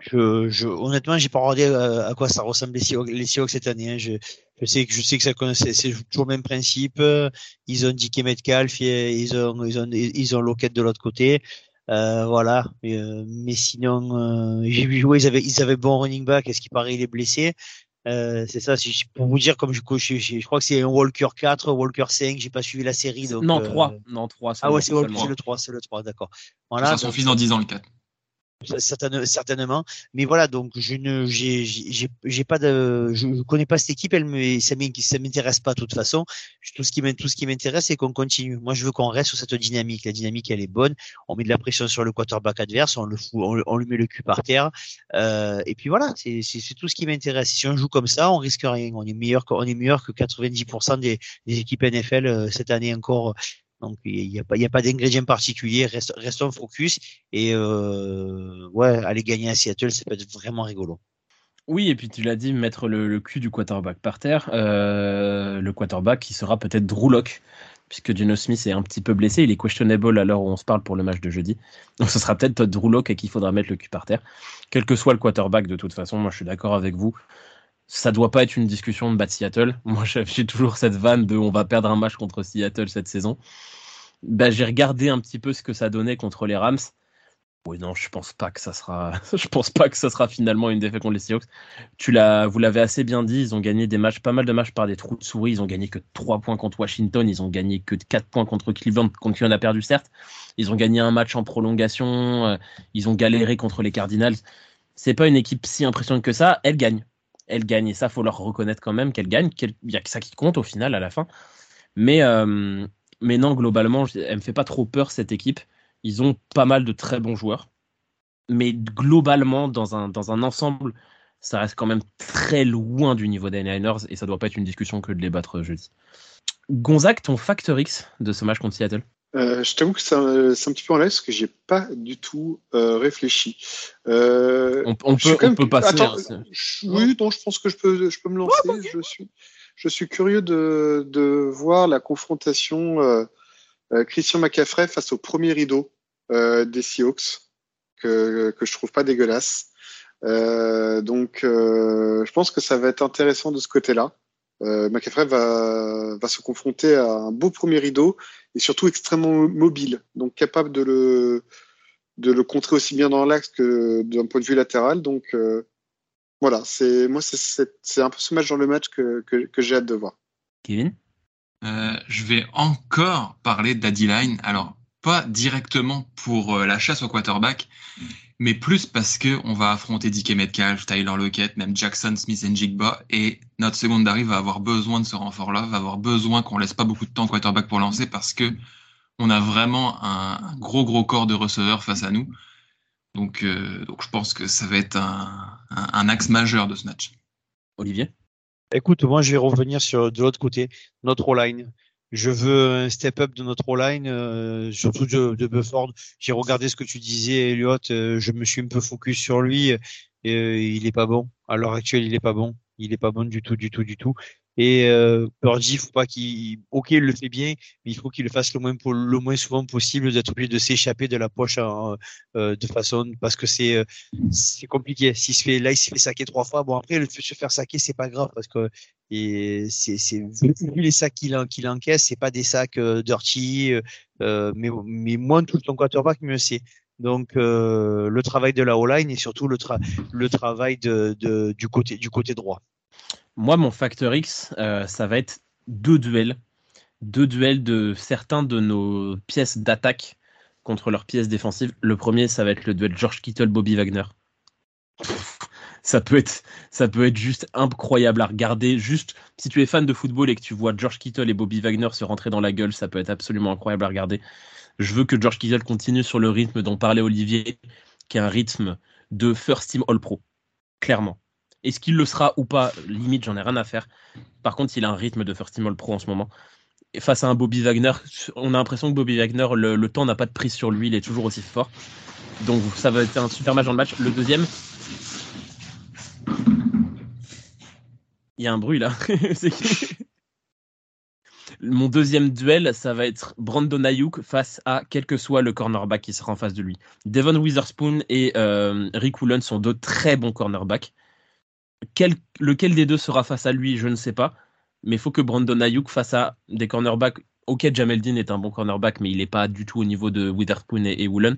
Je, je, honnêtement, j'ai pas regardé euh, à, quoi ça ressemble les Seahawks, cette année. Hein. Je, je, sais que je sais que ça c'est toujours le même principe. Ils ont Dick Metcalf, ils ont ils ont ils ont Lockett de l'autre côté. Euh, voilà. Euh, mais sinon, euh, j'ai vu jouer, ils avaient, ils avaient bon running back. Est-ce qu'il paraît il est blessé euh, C'est ça. Pour vous dire, comme je, je, je crois que c'est un Walker 4, Walker 5. J'ai pas suivi la série. Donc, non 3. Non 3. Ah ouais, c'est le 3. C'est le 3. D'accord. Voilà. Ça son fils dans 10 ans le 4. Certainement. Mais voilà, donc je ne, j'ai pas de, je connais pas cette équipe, elle me, ça m'intéresse pas de toute façon. Tout ce qui tout ce qui m'intéresse, c'est qu'on continue. Moi, je veux qu'on reste sur cette dynamique. La dynamique, elle est bonne. On met de la pression sur le quarterback adverse, on le fout, on, lui met le cul par terre. Euh, et puis voilà, c'est tout ce qui m'intéresse. Si on joue comme ça, on risque rien. On est meilleur, on est meilleur que 90% des, des équipes NFL euh, cette année encore donc il n'y a pas, pas d'ingrédient particulier. restons focus et euh, ouais, aller gagner à Seattle, ça peut être vraiment rigolo. Oui, et puis tu l'as dit, mettre le, cul du quarterback par terre. Euh, le quarterback qui sera peut-être Drew Lock, puisque Geno Smith est un petit peu blessé. Il est questionable à l'heure où on se parle pour le match de jeudi. Donc ce sera peut-être Drew Lock et qu'il faudra mettre le cul par terre. Quel que soit le quarterback, de toute façon, moi je suis d'accord avec vous ça doit pas être une discussion de battre Seattle. Moi, j'ai toujours cette vanne de on va perdre un match contre Seattle cette saison. Bah, j'ai regardé un petit peu ce que ça donnait contre les Rams. Oui, non, je pense pas que ça sera, je pense pas que ça sera finalement une défaite contre les Seahawks. Tu l'as, vous l'avez assez bien dit, ils ont gagné des matchs, pas mal de matchs par des trous de souris. Ils ont gagné que 3 points contre Washington, ils ont gagné que 4 points contre Cleveland, contre qui on a perdu certes. Ils ont gagné un match en prolongation, euh, ils ont galéré contre les Cardinals. C'est pas une équipe si impressionnante que ça, elle gagne elle gagne. Et ça, faut leur reconnaître quand même qu'elle gagne. Il n'y a que ça qui compte au final, à la fin. Mais, euh, mais non, globalement, elle me fait pas trop peur, cette équipe. Ils ont pas mal de très bons joueurs. Mais globalement, dans un, dans un ensemble, ça reste quand même très loin du niveau des Niners. Et ça doit pas être une discussion que de les battre jeudi. Gonzague, ton facteur X de ce match contre Seattle? Euh, je t'avoue que c'est un, petit peu en l'air parce que j'ai pas du tout euh, réfléchi. Euh, on, peut, on peut passer. Attends, hein, oui, non, je pense que je peux, je peux me lancer. je suis, je suis curieux de, de voir la confrontation euh, euh, Christian McCaffrey face au premier rideau des Seahawks que que je trouve pas dégueulasse. donc, je pense que ça va être intéressant de ce côté-là euh, McAfee va, va se confronter à un beau premier rideau et surtout extrêmement mobile, donc capable de le, de le contrer aussi bien dans l'axe que d'un point de vue latéral. Donc euh, voilà, c'est moi c'est un peu ce match dans le match que, que, que j'ai hâte de voir. Kevin? Euh, Je vais encore parler d'Adi-Line. Alors, pas directement pour la chasse au quarterback, mais plus parce que on va affronter DK Metcalf, Tyler Lockett, même Jackson Smith et Jigba, et notre secondary va avoir besoin de ce renfort-là, va avoir besoin qu'on laisse pas beaucoup de temps au quarterback pour lancer parce que on a vraiment un, gros gros corps de receveurs face à nous. Donc, euh, donc je pense que ça va être un, un, axe majeur de ce match. Olivier? Écoute, moi je vais revenir sur de l'autre côté, notre line je veux un step up de notre line, euh, surtout de, de Bufford. J'ai regardé ce que tu disais, Elliot. Euh, je me suis un peu focus sur lui. Euh, il est pas bon. À l'heure actuelle, il est pas bon. Il est pas bon du tout, du tout, du tout. Et euh, Purdy, faut pas qu'il, ok, il le fait bien, mais il faut qu'il le fasse le moins le moins souvent possible, d'être obligé de s'échapper de la poche euh, de façon, parce que c'est euh, c'est compliqué. S'il se fait, là, il se fait saquer trois fois. Bon après, le se faire saquer, c'est pas grave parce que et c'est c'est vu les sacs qu'il qu'il encaisse, c'est pas des sacs euh, dirty, euh, mais mais moins tout ton quarterback mieux c'est. Donc euh, le travail de la O-line et surtout le, tra le travail de, de, du côté du côté droit. Moi, mon facteur X, euh, ça va être deux duels. Deux duels de certains de nos pièces d'attaque contre leurs pièces défensives. Le premier, ça va être le duel George Kittle-Bobby Wagner. Ça peut être ça peut être juste incroyable à regarder juste si tu es fan de football et que tu vois George Kittle et Bobby Wagner se rentrer dans la gueule ça peut être absolument incroyable à regarder je veux que George Kittle continue sur le rythme dont parlait Olivier qui est un rythme de first team all pro clairement est-ce qu'il le sera ou pas? Limite, j'en ai rien à faire. Par contre, il a un rythme de First Team All Pro en ce moment. Face à un Bobby Wagner, on a l'impression que Bobby Wagner, le, temps n'a pas de prise sur lui, il est toujours aussi fort. Donc ça va être un super match dans le match. Le deuxième. Il y a un bruit là. Mon deuxième duel, ça va être Brandon Ayuk face à quel que soit le cornerback qui sera en face de lui. Devon Witherspoon et euh, Rick Woolen sont deux très bons cornerbacks lequel des deux sera face à lui, je ne sais pas. Mais il faut que Brandon Ayuk face à des cornerbacks. Ok, Jamel Dean est un bon cornerback, mais il n'est pas du tout au niveau de Witherspoon et, Woolen.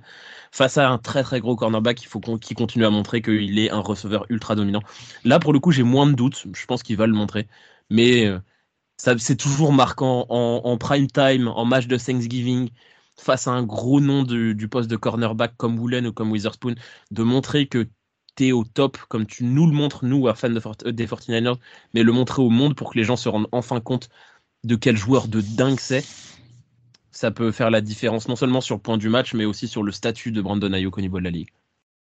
Face à un très très gros cornerback, il faut qu'il continue à montrer qu'il est un receveur ultra dominant. Là, pour le coup, j'ai moins de doutes. Je pense qu'il va le montrer. Mais euh, c'est toujours marquant en, prime time, en match de Thanksgiving. face à un gros nom du, poste de cornerback comme Woolen ou comme Witherspoon, de montrer que tu es au top, comme tu nous le montres, nous, fans de des 49ers, mais le montrer au monde pour que les gens se rendent enfin compte de quel joueur de dingue c'est. Ça peut faire la différence, non seulement sur le point du match, mais aussi sur le statut de Brandon Ayuk au niveau de la ligue.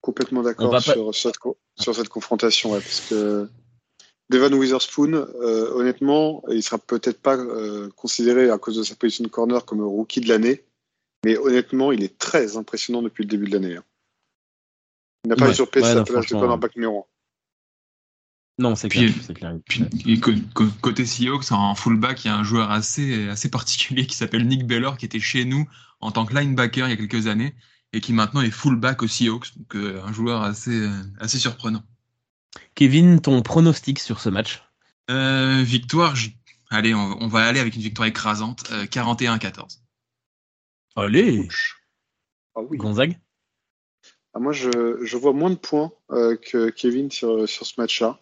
Complètement d'accord sur, sur, cette confrontation, parce que Devon Witherspoon, euh, honnêtement, il sera peut-être pas euh, considéré à cause de sa position de corner comme rookie de l'année, mais honnêtement, il est très impressionnant depuis le début de l'année. Hein. Il n'a pas usurpé sa place de cornerback numéro 1. Non, c'est clair. Puis, côté Seahawks, en fullback, il y a un joueur assez, assez particulier qui s'appelle Nick Beller, qui était chez nous en tant que linebacker il y a quelques années, et qui maintenant est fullback au Seahawks, donc euh, un joueur assez, assez surprenant. Kevin, ton pronostic sur ce match? Euh, Victoire, allez, on, va aller avec une victoire écrasante, 41-14. Euh, allez ah oui. Gonzague? Ah, Moi, je, vois moins de points euh, que Kevin sur, sur ce match-là.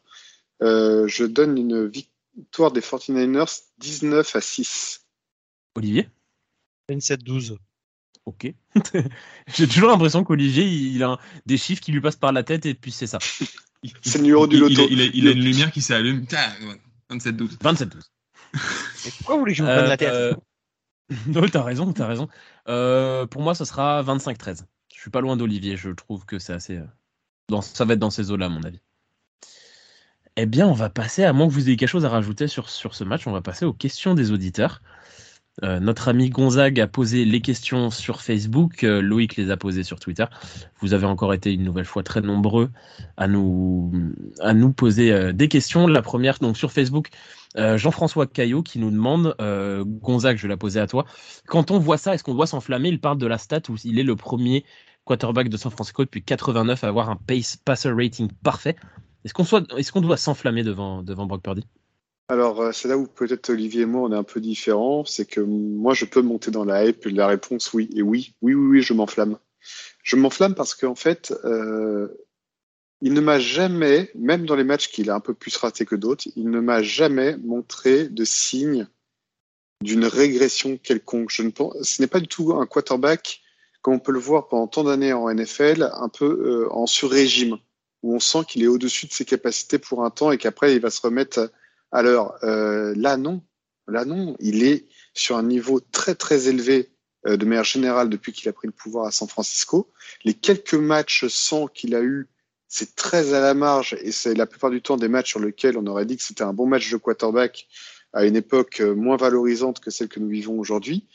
Je donne une victoire des 49ers 19 à 6. Olivier 27-12. Ok. J'ai toujours l'impression qu'Olivier, il a des chiffres qui lui passent par la tête et puis c'est ça. C'est le numéro du loto. Il, a, une lumière qui s'allume. 27-12. 27-12. Pourquoi vous voulez que je vous prenne la tête euh, Non, t'as raison, t'as raison. Euh, pour moi, ce sera 25-13. Je suis pas loin d'Olivier. Je trouve que c'est assez. Euh, ça va être dans ces eaux-là, à mon avis. Eh bien, on va passer, à moins que vous ayez quelque chose à rajouter sur, ce match, on va passer aux questions des auditeurs. Euh, notre ami Gonzague a posé les questions sur Facebook, euh, Loïc les a posées sur Twitter. Vous avez encore été une nouvelle fois très nombreux à nous, à nous poser euh, des questions. La première, donc sur Facebook, Jean-François Caillot qui nous demande, Gonzague, je vais la poser à toi. Quand on voit ça, est-ce qu'on doit s'enflammer? Il parle de la stat où il est le premier quarterback de San Francisco depuis 89 à avoir un pace passer rating parfait. Est-ce qu'on doit s'enflammer devant, devant Brock Purdy? Alors, euh, c'est là où peut-être Olivier et moi, on est un peu différents. C'est que moi, je peux monter dans la hype. La réponse, oui. Et oui, oui, oui, oui, je m'enflamme. Je m'enflamme parce qu'en fait, euh, il ne m'a jamais, même dans les matchs qu'il a un peu plus raté que d'autres, il ne m'a jamais montré de signe d'une régression quelconque. Je ne pense, ce n'est pas du tout un quarterback comme on peut le voir pendant tant d'années en NFL, un peu euh, en sur-régime, où on sent qu'il est au-dessus de ses capacités pour un temps et qu'après il va se remettre alors euh, là, non. Là, non. Il est sur un niveau très, très élevé euh, de manière générale depuis qu'il a pris le pouvoir à San Francisco. Les quelques matchs sans qu'il a eu, c'est très à la marge et c'est la plupart du temps des matchs sur lesquels on aurait dit que c'était un bon match de quarterback à une époque euh, moins valorisante que celle que nous vivons aujourd'hui.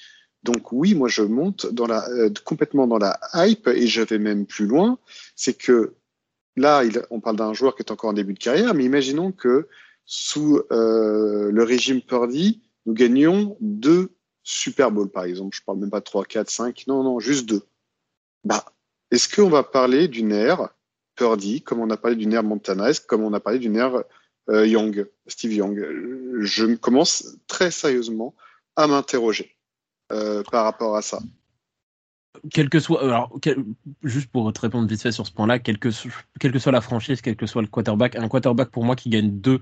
Donc oui, moi je monte la, complètement dans la hype et je vais même plus loin. C'est que là, on parle d'un joueur qui est encore en début de carrière, mais imaginons que sous euh, le régime Purdy, nous gagnions deux Super Bowl, par exemple. Je parle même pas de 3, 4, 5. Non, non, juste deux. Bah, est-ce qu'on va parler d'une ère Purdy, comme on a parlé d'une ère Montana, comme on a parlé d'une ère euh, Young, Steve Young? Je commence très sérieusement à m'interroger euh, par rapport à ça. Quel que soit, alors, juste pour te répondre vite fait sur ce point-là, quelle que, soit la franchise, quel que soit le quarterback, un quarterback pour moi qui gagne deux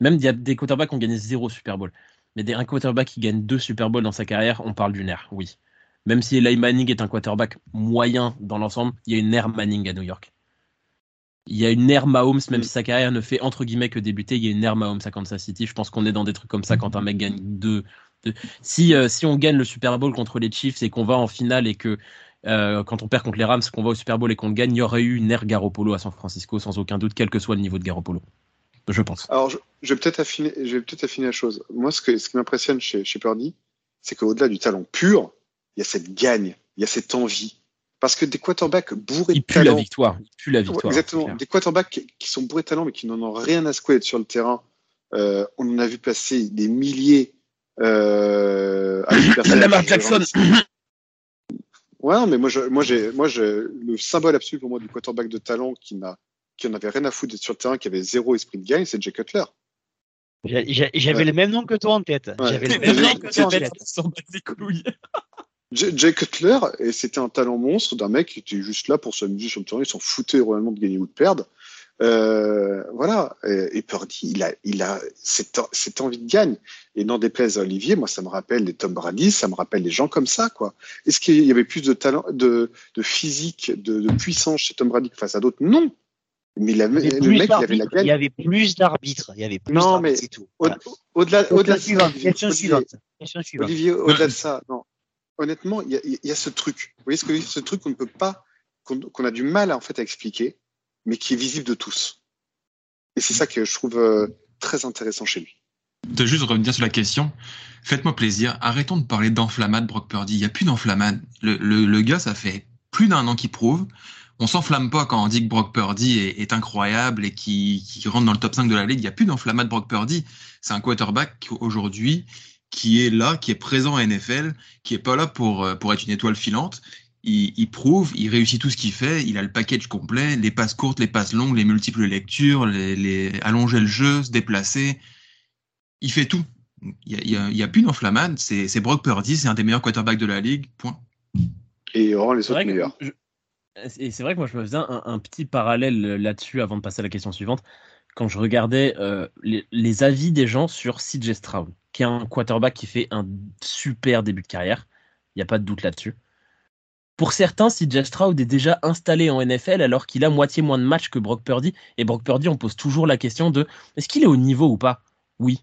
même y a des quarterbacks qui ont gagné zéro Super Bowl. Mais un quarterback qui gagne deux Super Bowl dans sa carrière, on parle d'une ère, oui. Même si Eli Manning est un quarterback moyen dans l'ensemble, il y a une ère Manning à New York. Il y a une ère Mahomes, même si sa carrière ne fait entre guillemets que débuter, il y a une ère Mahomes à Kansas City. Je pense qu'on est dans des trucs comme ça quand un mec gagne deux. Si, euh, si on gagne le Super Bowl contre les Chiefs et qu'on va en finale et que euh, quand on perd contre les Rams, qu'on va au Super Bowl et qu'on gagne, il y aurait eu une ère Garoppolo à San Francisco sans aucun doute, quel que soit le niveau de Garoppolo je pense. Alors, je, vais peut-être affiner, je vais peut-être affiner la chose. Moi, ce, que, ce qui m'impressionne chez, chez Purdy, c'est qu'au-delà du talent pur, il y a cette gagne, il y a cette envie. Parce que des quarterbacks bourrés de talent. la victoire. Il pue la victoire. exactement. Des quarterbacks qui sont bourrés de talent, mais qui n'en ont rien à secouer sur le terrain. Euh, on en a vu passer des milliers. Euh, Lamar Jackson. Ouais, mais moi, je, moi, j'ai, moi, je, le symbole absolu pour moi du quarterback de talent qui n'a qui en avait rien à foutre d'être sur le terrain, qui avait zéro esprit de gagne, c'est Jay Cutler. J'avais le même nom que toi en tête. J'avais le même nom que toi en tête. Jay Cutler, et c'était un talent monstre d'un mec qui était juste là pour s'amuser sur le terrain, il s'en foutait réellement de gagner ou de perdre. Euh, voilà. Et, Purdy, il a, il a cette, cette envie de gagne. Et n'en déplaise à Olivier, moi, ça me rappelle les Tom Brady, ça me rappelle les gens comme ça, quoi. Est-ce qu'il y avait plus de talent, de, de physique, de, de puissance chez Tom Brady face à d'autres? Non. Mais il avait, le mec, il avait la gagne. Il y avait plus d'arbitres. Il y avait plus non, mais c'est tout. Au-delà, au-delà, suivante. Question suivante. Question suivante. Olivier, au-delà de ça, non. Honnêtement, il y y a ce truc. Vous voyez ce que ce truc qu'on ne peut pas, qu'on a du mal en fait à expliquer, mais qui est visible de tous. Et c'est ça que je trouve euh, très intéressant chez lui. De juste revenir sur la question, faites-moi plaisir, arrêtons de parler d'enflammade Brock Purdy. Il n'y a plus d'enflammade. Le, le, le, gars, ça fait plus d'un an qu'il prouve. On s'enflamme pas quand on dit que Brock Purdy est, est incroyable et qui, qui, rentre dans le top 5 de la ligue. Il n'y a plus d'enflammade Brock Purdy. C'est un quarterback aujourd'hui qui est là, qui est présent à NFL, qui est pas là pour, euh, pour être une étoile filante il, prouve, il réussit tout ce qu'il fait, il a le package complet, les passes courtes, les passes longues, les multiples lectures, les, allonger le jeu, se déplacer. Il fait tout. Il n'y a, y a, plus d'enflammade. C'est Brock Purdy, c'est un des meilleurs quarterbacks de la ligue. Point. Et il rend les autres meilleurs. Et c'est vrai que moi, je me faisais un, petit parallèle là-dessus avant de passer à la question suivante. Quand je regardais euh, les, les, avis des gens sur CJ Stroud, qui est un quarterback qui fait un super début de carrière, il n'y a pas de doute là-dessus. Pour certains, CJ Stroud est déjà installé en NFL alors qu'il a moitié moins de matchs que Brock Purdy. Et Brock Purdy, on pose toujours la question de est-ce qu'il est au niveau ou pas? Oui.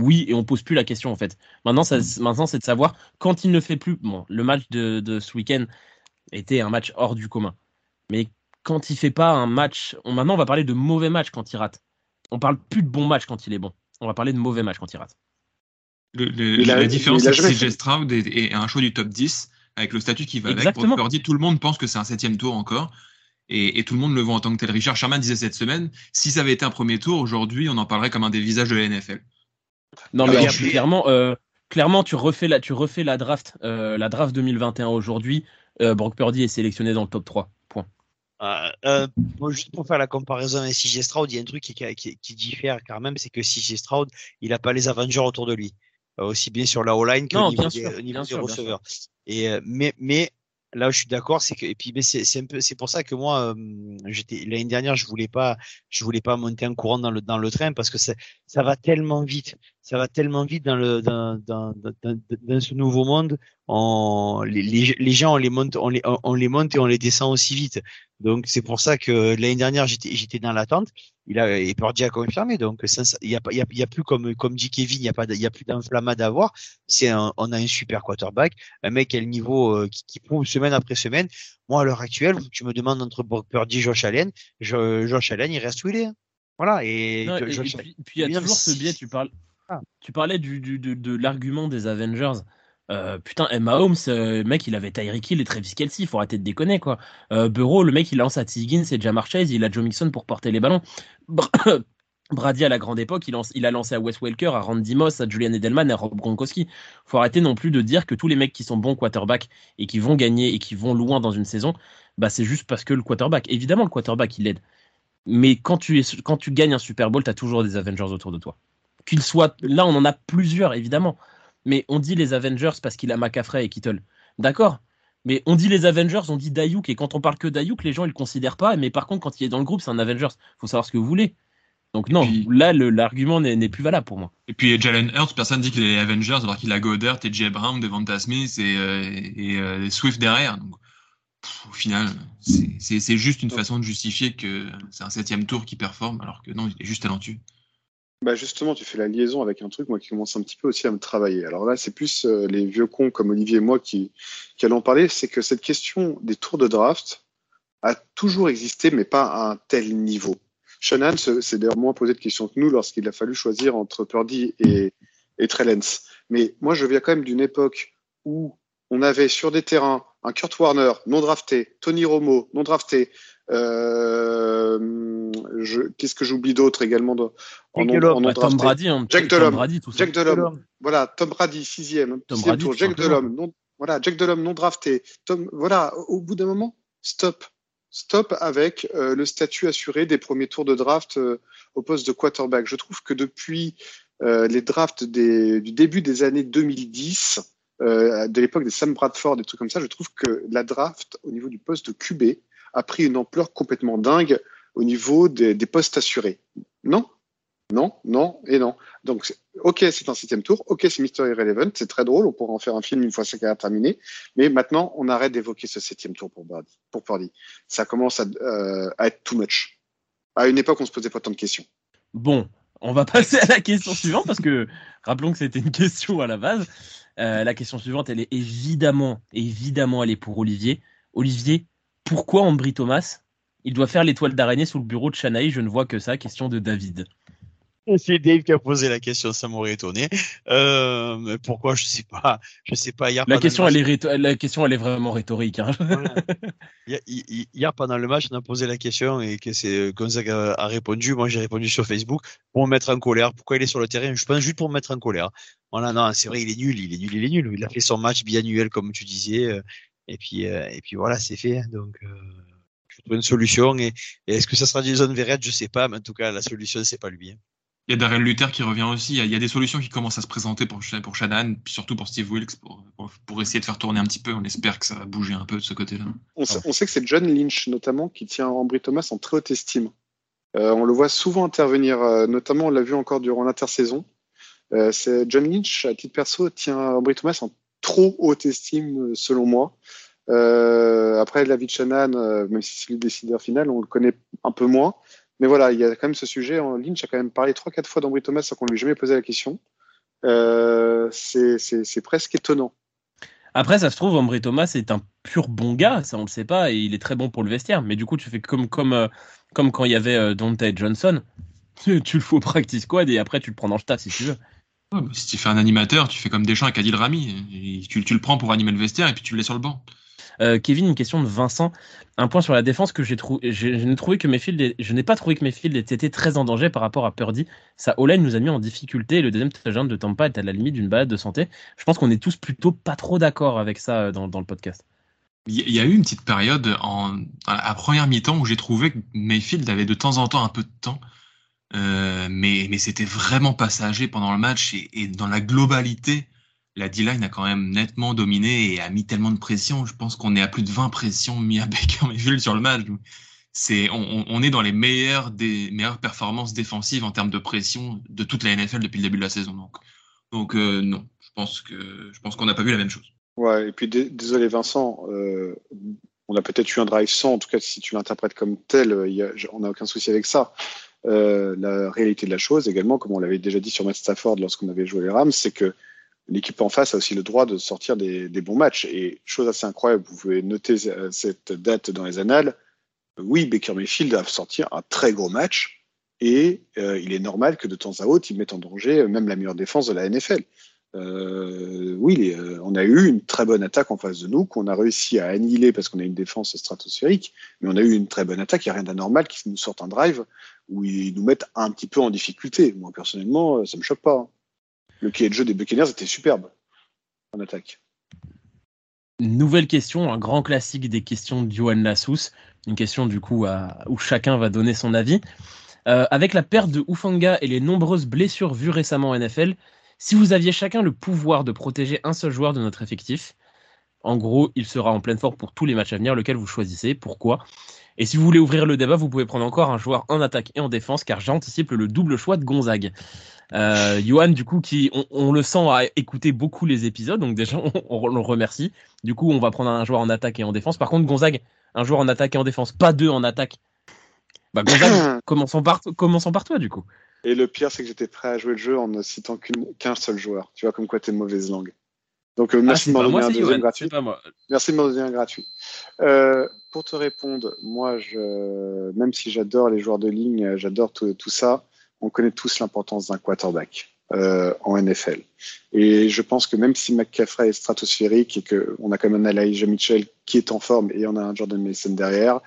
Oui, et on pose plus la question en fait. Maintenant, ça, maintenant c'est de savoir quand il ne fait plus. Bon, le match de, de ce week-end était un match hors du commun. Mais quand il fait pas un match. On, maintenant, on va parler de mauvais matchs quand il rate. On parle plus de bons matchs quand il est bon. On va parler de mauvais matchs quand il rate. la différence, c'est que CJ Stroud est, un choix du top 10 avec le statut qui va Exactement. avec. Pour tout le monde pense que c'est un septième tour encore. Et, tout le monde le voit en tant que tel. Richard Sherman disait cette semaine, si ça avait été un premier tour, aujourd'hui, on en parlerait comme un des visages de la NFL. Non, mais clairement, euh, clairement, tu refais la, tu refais la draft, euh, la draft 2021 aujourd'hui. Euh, Brock Purdy est sélectionné dans le top 3. Point. juste pour faire la comparaison avec CJ Stroud, il y a un truc qui, qui, qui diffère quand même, c'est que CJ Stroud, il n'a pas les Avengers autour de lui. Euh, aussi bien sur la O-line que au niveau, des, receveurs. Et euh, mais mais là je suis d'accord, c'est que et puis c'est c'est un peu c'est pour ça que moi euh, j'étais l'année dernière je voulais pas je voulais pas monter en courant dans le dans le train parce que ça ça va tellement vite, ça va tellement vite dans le dans dans dans, dans ce nouveau monde. On, les, les, gens on les monte on les on les monte et on les descend aussi vite. Donc c'est pour ça que l'année dernière j'étais j'étais dans l'attente. Il a et Purdy a confirmé donc il y a y a, y a, plus comme comme dit Kevin il y a pas il a plus d'inflammade à avoir. C'est on a un super quarterback un mec a le niveau euh, qui, qui, prouve semaine après semaine. Moi à l'heure actuelle tu me demandes entre Purdy et Josh Allen. Josh Allen il reste où il est hein. voilà et, puis, il y a toujours ce biais tu parles ah. tu parlais du, du de, de l'argument des Avengers euh, putain, Emma Holmes, euh, mec, il avait Tyreek Hill et Travis Kelsey, faut arrêter de déconner, quoi. Euh, Bureau, le mec, il lance à T. Higgins et Jamar Chase, il a Joe Mixon pour porter les ballons. Brady, à la grande époque, il, lance, il, a lancé à Wes Welker, à Randy Moss, à Julian Edelman à Rob Gronkowski. faut arrêter non plus de dire que tous les mecs qui sont bons quarterbacks et qui vont gagner et qui vont loin dans une saison, bah c'est juste parce que le quarterback, évidemment, le quarterback, il aide. Mais quand tu, es, quand tu gagnes un Super Bowl, tu as toujours des Avengers autour de toi. Qu'ils soient. Là, on en a plusieurs, évidemment mais on dit les Avengers parce qu'il a McAfee et Kittle. D'accord mais on dit les Avengers, on dit Dayuk, et quand on parle que Dayuk, les gens ils le considèrent pas, mais par contre, quand il est dans le groupe, c'est un Avengers. faut savoir ce que vous voulez. Donc non, là, l'argument n'est plus valable pour moi. Et puis Jalen Hurts, personne dit qu'il est Avengers, alors qu'il a Goddard, et Jay Brown, Devonta Smith et, euh, et euh, Swift derrière. Donc, au final, c'est juste une façon de justifier que c'est un septième tour qui performe, alors que non, il est juste talentueux. Bah justement, tu fais la liaison avec un truc, moi, qui commence un petit peu aussi à me travailler. Alors là, c'est plus euh, les vieux cons comme Olivier et moi qui, allons parler, c'est que cette question des tours de draft a toujours existé, mais pas à un tel niveau. Shannon s'est d'ailleurs moins posé de questions que nous lorsqu'il a fallu choisir entre Purdy et, et Trellens. Mais moi, je viens quand même d'une époque où on avait sur des terrains un Kurt Warner non drafté, Tony Romo non drafté, Qu'est-ce que j'oublie d'autre également de, en bah, Tom Brady, hein, Jack Delhomme. Jack Delhomme. Voilà, Tom Brady, sixième. Tom sixième Brady, tour. Jack Delhomme, non, voilà, Jack Delhomme non drafté. Tom, voilà, au bout d'un moment, stop. Stop avec euh, le statut assuré des premiers tours de draft euh, au poste de quarterback. Je trouve que depuis euh, les drafts des, du début des années 2010, de l'époque des Sam Bradford, des trucs comme ça, je trouve que la draft au niveau du poste de QB a pris une ampleur complètement dingue au niveau des, des postes assurés. Non, non, non et non. Donc, ok, c'est un septième tour, ok, c'est Mister Irrelevant, c'est très drôle, on pourra en faire un film une fois sa carrière terminée, mais maintenant, on arrête d'évoquer ce septième tour pour Brady, pour Pardy. Ça commence à, euh, à, être too much. À une époque, on se posait pas tant de questions. Bon, on va passer à la question suivante parce que rappelons que c'était une question à la base. Euh, la question suivante, elle est évidemment, évidemment, elle est pour Olivier. Olivier, pourquoi Ambry Thomas Il doit faire l'étoile d'araignée sous le bureau de Chanaï, je ne vois que ça. Question de David. C'est Dave qui a posé la question, ça m'aurait étonné. Euh, pourquoi je sais pas, je sais pas. Hier, la question, elle est la question, elle est vraiment rhétorique. Hein. Voilà. hier, pendant le match, on a posé la question et que c'est Gonzaga a répondu. Moi, j'ai répondu sur Facebook pour me mettre en colère. Pourquoi il est sur le terrain? Je pense juste pour me mettre en colère. Voilà, non, c'est vrai, il est nul, il est nul, il est nul. Il a fait son match biannuel comme tu disais, euh, et puis euh, et puis voilà, c'est fait. Donc euh, je trouve une solution. Et, et est-ce que ça sera Jason Verrett Je sais pas, mais en tout cas, la solution, c'est pas lui. Hein. Il y a Darren Luther qui revient aussi. Il y, a, des solutions qui commencent à se présenter pour, pour Shannon, puis surtout pour Steve Wilkes, pour, pour, essayer de faire tourner un petit peu. On espère que ça va bouger un peu de ce côté-là. On, on, sait que c'est John Lynch, notamment, qui tient Ambry Thomas en très haute estime. Euh, on le voit souvent intervenir, euh, notamment, on l'a vu encore durant l'intersaison. Euh, c'est John Lynch, à titre perso, tient Ambry Thomas en trop haute estime, selon moi. Euh, après, David Shannon, même si c'est le décideur final, on le connaît un peu moins. Mais voilà, il y a quand même ce sujet. Ligne, j'ai quand même parlé trois, quatre fois d'Ambry Thomas sans qu'on lui ait jamais posé la question. Euh, c'est presque étonnant. Après, ça se trouve, Ambry Thomas est un pur bon gars, ça on le sait pas, et il est très bon pour le vestiaire. Mais du coup, tu fais comme, comme, euh, comme quand il y avait euh, Dante Johnson. Tu, le fous au practice squad et après tu le prends dans le tas si tu veux. Si tu fais un animateur, tu fais comme Deschamps avec Adil Rami. tu, tu, le prends pour animer le vestiaire et puis tu le laisses sur le banc. Euh, Kevin, une question de Vincent. Un point sur la défense que j'ai trouvé. Je n'ai trouvé que Mayfield, je n'ai pas trouvé que Mayfield était très en danger par rapport à Purdy. Sa o nous a mis en difficulté. le deuxième touchdown de Tampa est à la limite d'une balade de santé. Je pense qu'on est tous plutôt pas trop d'accord avec ça euh, dans, le podcast. Il y a eu une petite période en, à première mi-temps où j'ai trouvé que Mayfield avait de temps en temps un peu de temps. Euh, mais, mais c'était vraiment passager pendant le match et, dans la globalité, la D-line a quand même nettement dominé et a mis tellement de pression. Je pense qu'on est à plus de 20 pressions mis à Baker Mayfield sur le match. C'est, on, on, est dans les meilleures des meilleures performances défensives en termes de pression de toute la NFL depuis le début de la saison. Donc, donc euh, non, je pense que je pense qu'on n'a pas vu la même chose. Ouais, et puis désolé Vincent, euh, on a peut-être eu un drive sans. En tout cas, si tu l'interprètes comme tel, y a, on n'a aucun souci avec ça. Euh, la réalité de la chose également, comme on l'avait déjà dit sur Matt Stafford lorsqu'on avait joué les Rams, c'est que l'équipe en face a aussi le droit de sortir des, bons matchs. Et chose assez incroyable, vous pouvez noter euh, cette date dans les annales. Oui, Baker Mayfield a sorti un très gros match et euh, il est normal que de temps à autre, il mette en danger même la meilleure défense de la NFL. Euh, oui, on a eu une très bonne attaque en face de nous qu'on a réussi à annihiler parce qu'on a une défense stratosphérique, mais on a eu une très bonne attaque. Il n'y a rien d'anormal qui nous sorte un drive où ils nous mettent un petit peu en difficulté. Moi, personnellement, ça me choque pas. Hein le quai de jeu des Buccaneers était superbe en attaque. Nouvelle question, un grand classique des questions de Johan Lassous. Une question du coup où chacun va donner son avis. Euh, avec la perte de Ufanga et les nombreuses blessures vues récemment en NFL, si vous aviez chacun le pouvoir de protéger un seul joueur de notre effectif, en gros, il sera en pleine forme pour tous les matchs à venir, lequel vous choisissez, pourquoi? Et si vous voulez ouvrir le débat, vous pouvez prendre encore un joueur en attaque et en défense, car j'anticipe le double choix de Gonzague. Euh, Johan, du coup, qui on, le sent à écouter beaucoup les épisodes, donc déjà on, le remercie. Du coup, on va prendre un joueur en attaque et en défense. Par contre, Gonzague, un joueur en attaque et en défense, pas deux en attaque. Bah Gonzague, commençons par, commençons par toi du coup. Et le pire, c'est que j'étais prêt à jouer le jeu en ne citant qu'un seul joueur. Tu vois comme quoi t'es mauvaise langue. Donc euh, ah, merci de m'en donner un deuxième gratuit. Merci de m'en donner un gratuit. Euh, pour te répondre, moi, je, même si j'adore les joueurs de ligne, j'adore tout, tout ça on connaît tous l'importance d'un quarterback euh, en NFL. Et je pense que même si McCaffrey est stratosphérique et qu'on a quand même un Elijah Mitchell qui est en forme et on a un Jordan Mason derrière,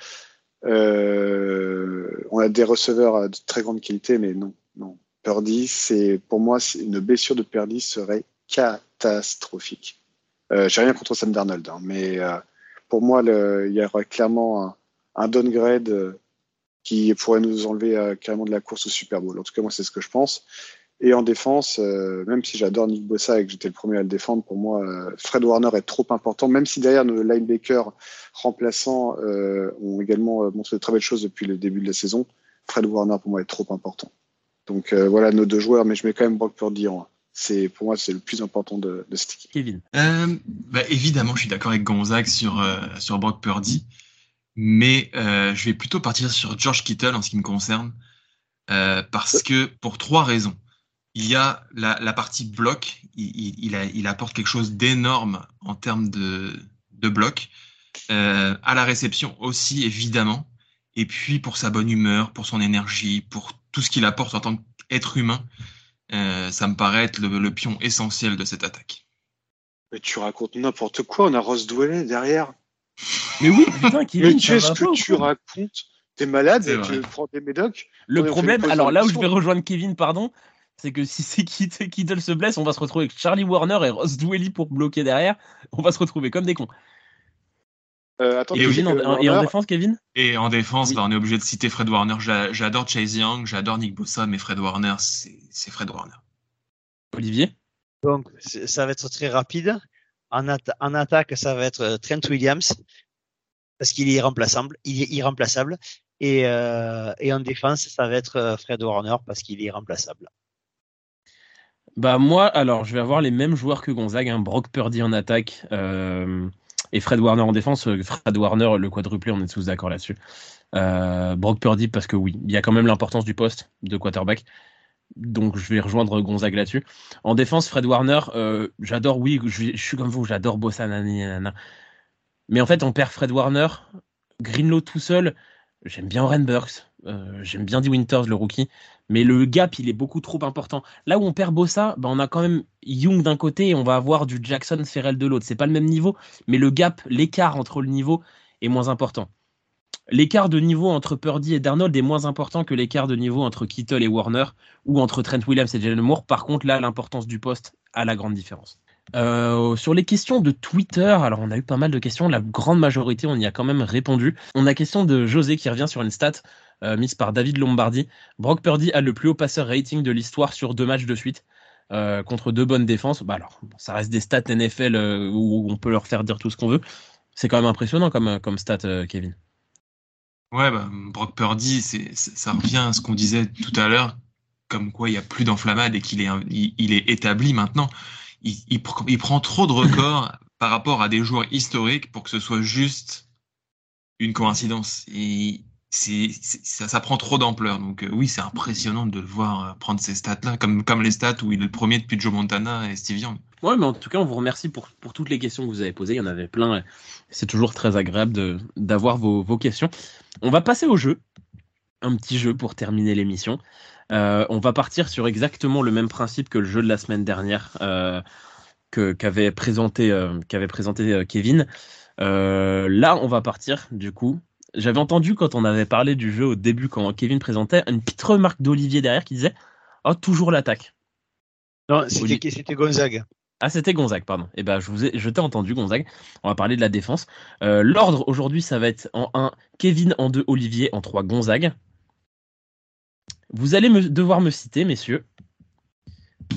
on a des receveurs de très grande qualité, mais non, non. Purdy, c'est pour moi, une blessure de Purdy serait catastrophique. Euh, J'ai rien contre Sam Darnold, hein, mais euh, pour moi, il y aurait clairement un, downgrade qui pourrait nous enlever euh, carrément de la course au Super Bowl. En tout cas, moi, c'est ce que je pense. Et en défense, euh, même si j'adore Nick Bossa et que j'étais le premier à le défendre, pour moi, euh, Fred Warner est trop important, même si derrière nos linebackers remplaçants euh, ont également montré de très belles choses depuis le début de la saison. Fred Warner, pour moi, est trop important. Donc voilà nos deux joueurs, mais je mets quand même Brock Purdy en c'est pour moi c'est le plus important de, de cette équipe. Kevin. bah, évidemment, je suis d'accord avec Gonzague sur sur Brock Purdy, mais je vais plutôt partir sur George Kittle en ce qui me concerne, parce que pour trois raisons il y a la, partie bloc. Il, apporte quelque chose d'énorme en termes de, bloc. Euh, à la réception aussi, évidemment. Et puis pour sa bonne humeur, pour son énergie, pour tout ce qu'il apporte en tant qu'être humain, euh, ça me paraît être le, pion essentiel de cette attaque. Mais tu racontes n'importe quoi, on a Ross Dwelly derrière. Mais oui, putain, qui Mais qu'est-ce que tu racontes? T'es malade, tu prends des médocs. Le problème, alors là où je vais rejoindre Kevin, pardon, c'est que si c'est Kittle se blesse, on va se retrouver avec Charlie Warner et Ross Dwelly pour bloquer derrière. On va se retrouver comme des cons. Euh, et, en, défense, Kevin? Et en défense, bah, on est obligé de citer Fred Warner. J'adore Chase Young, j'adore Nick Bossa, mais Fred Warner, c'est Fred Warner. Olivier? Donc, ça va être très rapide. En, en, attaque, ça va être euh, Trent Williams, parce qu'il est irremplaçable. Il est irremplaçable. Et, euh, et en défense, ça va être euh, Fred Warner, parce qu'il est irremplaçable. Bah moi, alors je vais avoir les mêmes joueurs que Gonzague, hein, Brock Purdy en attaque euh, et Fred Warner en défense. Euh, Fred Warner, le quadruplé, on est tous d'accord là-dessus. Euh, Brock Purdy parce que oui, il y a quand même l'importance du poste de quarterback. Donc je vais rejoindre Gonzague là-dessus. En défense, Fred Warner, euh, j'adore, oui, je, suis comme vous, j'adore Bossa, Mais en fait, on perd Fred Warner, Greenlow tout seul. J'aime bien Oren j'aime bien D. Winters, le rookie mais le gap il est beaucoup trop important. Là où on perd Bossa, bah on a quand même Young d'un côté et on va avoir du Jackson Ferrell de l'autre. C'est pas le même niveau, mais le gap, l'écart entre le niveau est moins important. L'écart de niveau entre Purdy et Darnold est moins important que l'écart de niveau entre Kittle et Warner ou entre Trent Williams et Jalen Moore. Par contre, là, l'importance du poste a la grande différence. Euh, sur les questions de Twitter, alors on a eu pas mal de questions, la grande majorité on y a quand même répondu. On a question de José qui revient sur une stat euh, mise par David Lombardi. Brock Purdy a le plus haut passeur rating de l'histoire sur deux matchs de suite. Euh, contre deux bonnes défenses. Bah alors, ça reste des stats NFL euh, où on peut leur faire dire tout ce qu'on veut. C'est quand même impressionnant comme, comme stat, Kevin. Ouais, bah, Brock Purdy, ça revient à ce qu'on disait tout à l'heure, comme quoi il n'y a plus d'enflammade et qu'il est, il, est établi maintenant. Il, il, prend trop de records par rapport à des joueurs historiques pour que ce soit juste une coïncidence. Et ça, prend trop d'ampleur. Donc euh, oui, c'est impressionnant de le voir euh, prendre ces stats-là, comme, comme les stats où il est le premier depuis Joe Montana et Steve Young. Ouais, mais en tout cas, on vous remercie pour, pour toutes les questions que vous avez posées. Il y en avait plein. C'est toujours très agréable d'avoir vos, vos, questions. On va passer au jeu. Un petit jeu pour terminer l'émission. Euh, on va partir sur exactement le même principe que le jeu de la semaine dernière euh, qu'avait présenté, qu'avait présenté Kevin. là, on va partir du coup j'avais entendu quand on avait parlé du jeu au début, quand Kevin présentait, une petite remarque d'Olivier derrière qui disait Oh, toujours l'attaque. Non, c'était Gonzague. Ah, c'était Gonzague, pardon. Eh ben, je vous ai, je t'ai entendu, Gonzague. On va parler de la défense. Euh, l'ordre aujourd'hui, ça va être en 1, Kevin, en 2, Olivier, en 3, Gonzague. Vous allez me, devoir me citer, messieurs,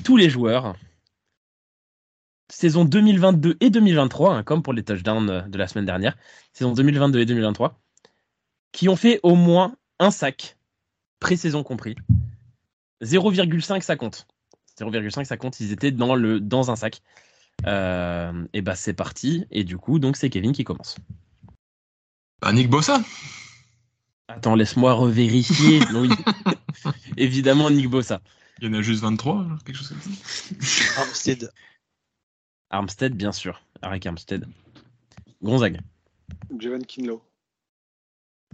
tous les joueurs, saison 2022 et 2023, hein, comme pour les touchdowns de la semaine dernière, saison 2022 et 2023, qui ont fait au moins un sac, pré-saison compris. 0,5 ça compte. 0,5 ça compte, ils étaient dans, le, dans un sac. Euh, et bah c'est parti. Et du coup, donc c'est Kevin qui commence. Bah, Nick Bossa? Attends, laisse-moi revérifier. oui. Évidemment, Nick Bossa. Il y en a juste 23, quelque chose comme ça. Armstead. Armstead, bien sûr. Arik Armstead. Gonzague. Jevan Kinlo.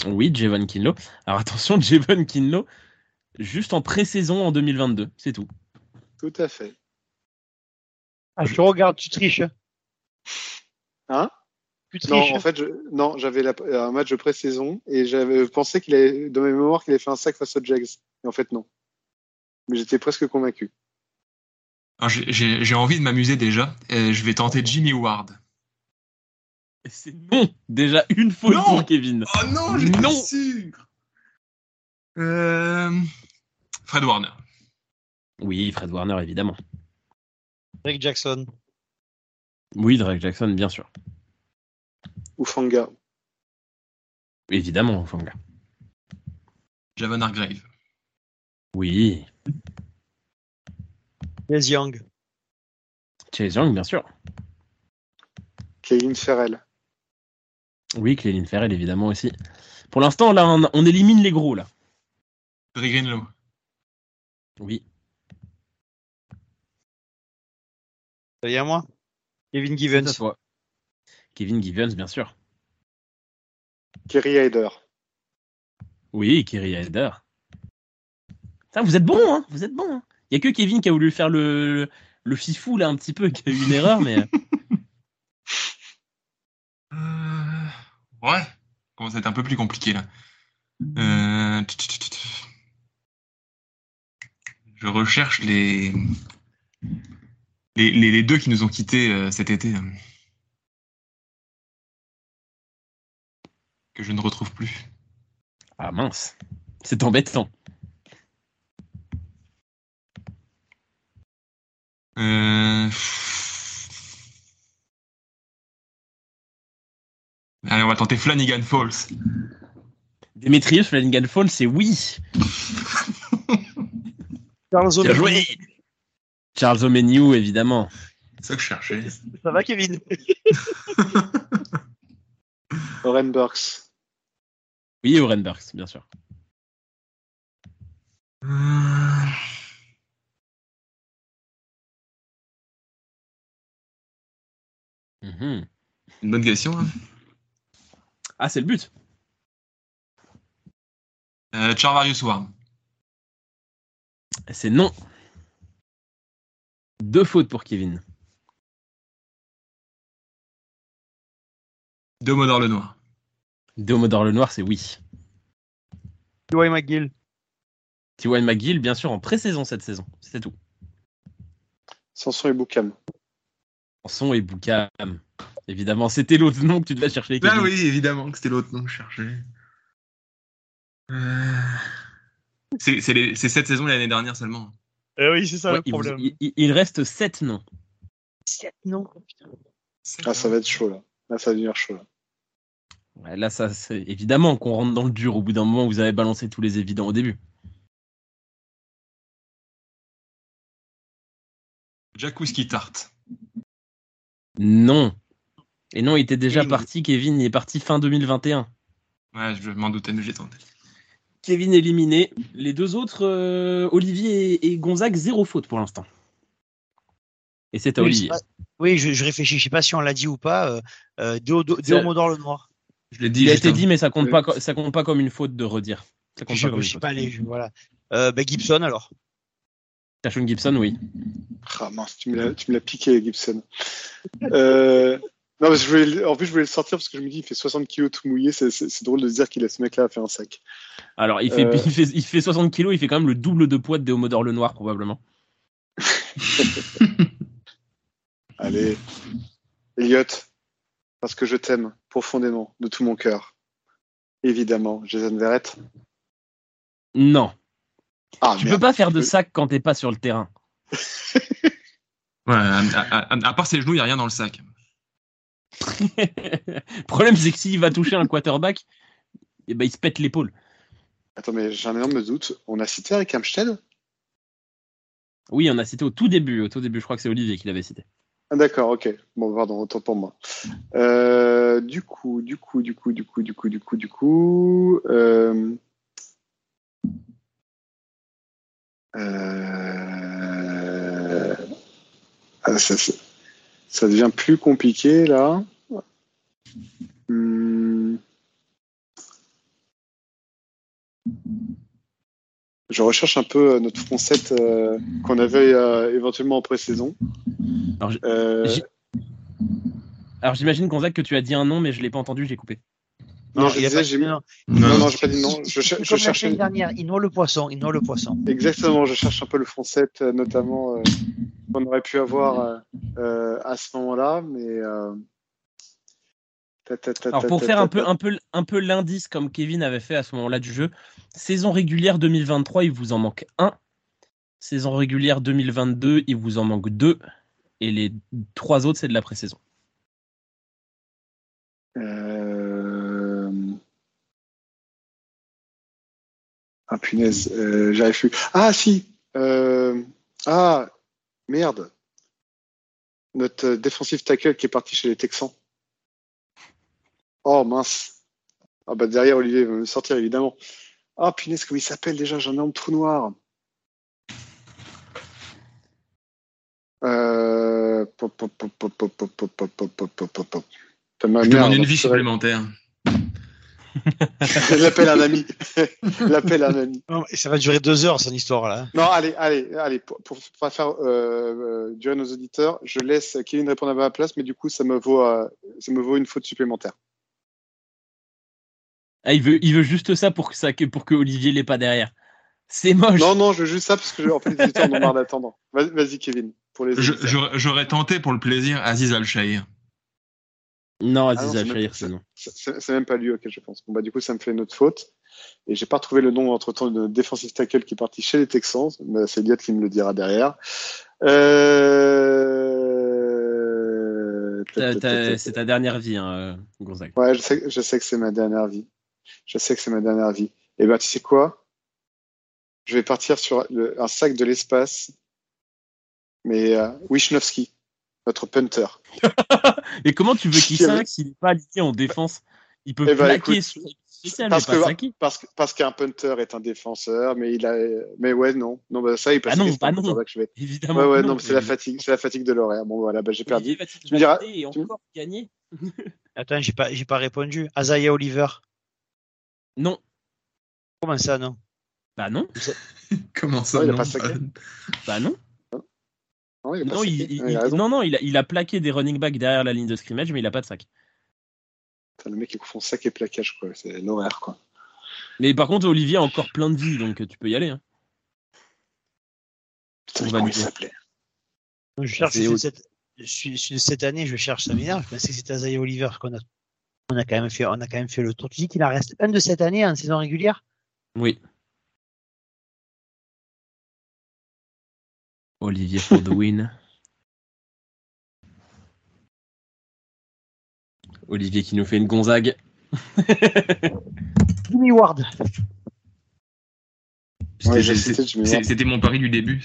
Oui, Javon Kinlo. Alors attention, Javon Kinlo, juste en pré-saison en 2022, c'est tout. Tout à fait. Ah, je te regarde, tu triches. Hein tu triches. Non, en fait, non, j'avais un match de pré-saison et j'avais pensé qu'il avait, dans mes mémoires, qu'il avait fait un sac face aux Jags. Et en fait, non. Mais j'étais presque convaincu. J'ai envie de m'amuser déjà. je vais tenter Jimmy Ward. C'est non Déjà une faute pour Kevin. Oh non, j'étais non. sûr euh... Fred Warner. Oui, Fred Warner, évidemment. Drake Jackson. Oui, Drake Jackson, bien sûr. Ufanga. Évidemment, Fanga. Javon Hargrave. Oui. Les Young. Chase Young, bien sûr. Kevin Ferrell. Oui, Cléline Ferrell, évidemment aussi. Pour l'instant, là, on, on élimine les gros, là. Greenlow. Oui. Ça y est à moi Kevin Givens. toi. Kevin Givens, bien sûr. Kerry Hyder. Oui, Kerry Hyder. Vous êtes bon, hein Vous êtes bon. hein Il y a que Kevin qui a voulu faire le, le fifou, là, un petit peu, qui a eu une erreur, mais... Ouais. Commence à être un peu plus compliqué là. Euh. Je recherche les... Les, les, les deux qui nous ont quittés euh, cet été. euh, Que je ne retrouve plus. Ah mince. C'est embêtant. Euh... Allez, on va tenter Flanagan Falls. Demetrius Flanagan Fall, c'est oui. Charles joué. Charles Omenihu, évidemment. C'est ça que je cherchais. Ça va, Kevin? Oren Burks. Oui, Oren Burks, bien sûr. Euh, Mhm. Une bonne question. hein. Ah, c'est le but. Euh, Charvarius Ward. C'est non. Deux fautes pour Kevin. Domodor le Noir. Deomodor le Noir, c'est oui. T.Y. McGill. T.Y. McGill, bien sûr, en pré-saison cette saison. C'est tout. Sanson et Boukam. Son et Boukam. Évidemment, c'était l'autre nom que tu devais chercher. Kevin. Ah oui, évidemment que c'était l'autre nom que je cherchais. Euh, C'est cette saison l'année dernière seulement. Eh oui, c'est ça Ouais, le il, vous- problème. il- il- il reste sept noms. Sept noms. Ah, ça va être chaud là. Là, ça va devenir chaud là. Ouais, là, ça, c'est évidemment qu'on rentre dans le dur. Au bout d'un moment, vous avez balancé tous les évidents au début. Jack Whiskey Tart. Non. Et non, il était déjà Kevin. parti, Kevin. Il est parti fin 2021. Ouais, je m'en doutais, mais j'ai tenté. Kevin éliminé. Les deux autres, euh, Olivier et, et Gonzague, zéro faute pour l'instant. Et c'est à Oui, Olivier. pas- Oui, je, je réfléchis, je sais pas si on l'a dit ou pas. Euh, euh, Déomodor le Noir. Je l'ai dit. Il a été dit, mais ça compte, pas, ça compte pas comme une faute de redire. Ça compte Je pas comme ne une sais faute. pas voilà. Euh, bah, Gibson alors. Tashon Gibson, oui. Ah mince, tu me l'as, tu me l'as piqué, Gibson. Euh, non, parce que je voulais, en plus, je voulais le sortir parce que je me dis, il fait 60 kilos tout mouillé. C'est, drôle de se dire qu'il a ce mec-là à faire un sac. Alors, il fait, Euh. il, fait, il fait 60 kilos, il fait quand même le double de poids de Déomodor le Noir, probablement. Allez, Elliot, parce que je t'aime profondément, de tout mon cœur. Évidemment, Jason Verrett. Non. Ah, Tu merde. peux pas faire de sac quand t'es pas sur le terrain. Ouais, à, à- à- à part ses genoux, il n'y a rien dans le sac. Le problème, c'est que s'il va toucher un quarterback, eh ben, il se pète l'épaule. Attends, mais j'ai un énorme doute. On a cité Eric Amstead Oui, on a cité au tout début. Au tout début, je crois que c'est Olivier qui l'avait cité. Ah, D'accord, ok. Bon, pardon, autant pour moi. Euh, du coup, du coup, du coup, du coup, du coup, du coup, du coup. Euh... Euh... ah, ça, ça- ça devient plus compliqué là. Hmm. Je recherche un peu euh, notre 7 euh, qu'on avait euh, éventuellement en pré-saison. Alors, Euh, j'imagine, Gonzague, que tu as dit un nom, mais je l'ai pas entendu, j'ai coupé. Non, je il a disais, pas j'ai- non. Non, non, j'ai pas dit non. Je, Comme je la cherche semaine dernière, il noie le poisson, il noie le poisson. exactement. Je cherche un peu le front 7, euh, notamment euh, qu'on aurait pu avoir euh, euh, à ce moment-là, mais. euh, ta, ta, ta, Alors, pour faire un peu, un peu, un peu l'indice, comme Kevin avait fait à ce moment-là du jeu, saison régulière 2023, il vous en manque un. saison régulière 2022, il vous en manque deux. Et les trois autres, c'est de la pré-saison. Euh... Ah punaise, j'arrive plus. Ah si Ah merde Notre défensive tackle qui est parti chez les Texans. Oh mince Ah bah derrière Olivier va me sortir évidemment. Ah punaise, comment il s'appelle déjà J'en ai un trou noir. Euh... L'appel à un ami. L'appel à un ami. Non, et ça va durer deux heures, son histoire, là. Non, allez, allez, allez, pour, pour pas faire euh, euh, durer nos auditeurs, je laisse Kevin répondre à ma place, mais du coup, ça me vaut, euh, ça me vaut une faute supplémentaire. Ah, il veut, il veut juste ça pour que, ça, que- pour que Olivier l'ait pas derrière. C'est moche. Non, non, je veux juste ça parce que en fait, les auditeurs en ont marre d'attendre. Vas- Vas-y, Kevin, pour j'aurais tenté pour le plaisir Aziz Al-Shahir. Non, Ah Aziz c'est Al-Shahir, même- c'est non. C'est- même pas lui auquel je pense. Bon, bah, du coup, ça me fait une autre faute. Et j'ai pas retrouvé le nom entre temps de défensif tackle qui est parti chez les Texans. Mais c'est Elliot qui me le dira derrière. Euh... C'est ta dernière vie, hein, euh, Gonzague. Ouais, je sais, je sais que c'est ma dernière vie. Je sais que c'est ma dernière vie. Et ben, tu sais quoi? Je vais partir sur le- un sac de l'espace, mais euh, Wisnowski, notre punter. Et comment tu veux qu'il saque s'il n'est pas aligné en défense? Il peut Eh ben, plaquer écoute, sur spécial, mais parce pas que-. Parce, parce qu'un punter est un défenseur, mais il a, mais ouais, non, non, bah ça, il passe. Ah non, bah non. vais- Évidemment. Ouais, ouais, non, mais c'est la fatigue, c'est la fatigue de l'horaire. Bon, voilà, bah, j'ai perdu. Tu me diras- et tu encore gagner Attends, j'ai pas, j'ai pas répondu. Azaya Oliver. Non. Comment ça, non? Bah non. Comment ça Ouais, il a non? pas saqué. Bah non. Non, il Non, il, Ouais, il- il a raison. non, non, il a, il a plaqué des running backs derrière la ligne de scrimmage, mais il a pas de sac. Putain, Le mec, il confond sac et plaquage, quoi. C'est l'horaire, quoi. Mais par contre, Olivier a encore plein de vie, donc tu peux y aller. Hein. Putain, comment il s'appelait Je cherche cette, je suis, je suis- cette année, je cherche, ça m'énerve. Je pensais que c'était Azaya Oliver qu'on a, on a quand même fait, on a quand même fait le tour. Tu dis qu'il en reste un de cette année en saison régulière? Oui. Olivier for the win. Olivier qui nous fait une Gonzague. Jimmy Ward. C'était- Ouais, mon pari du début.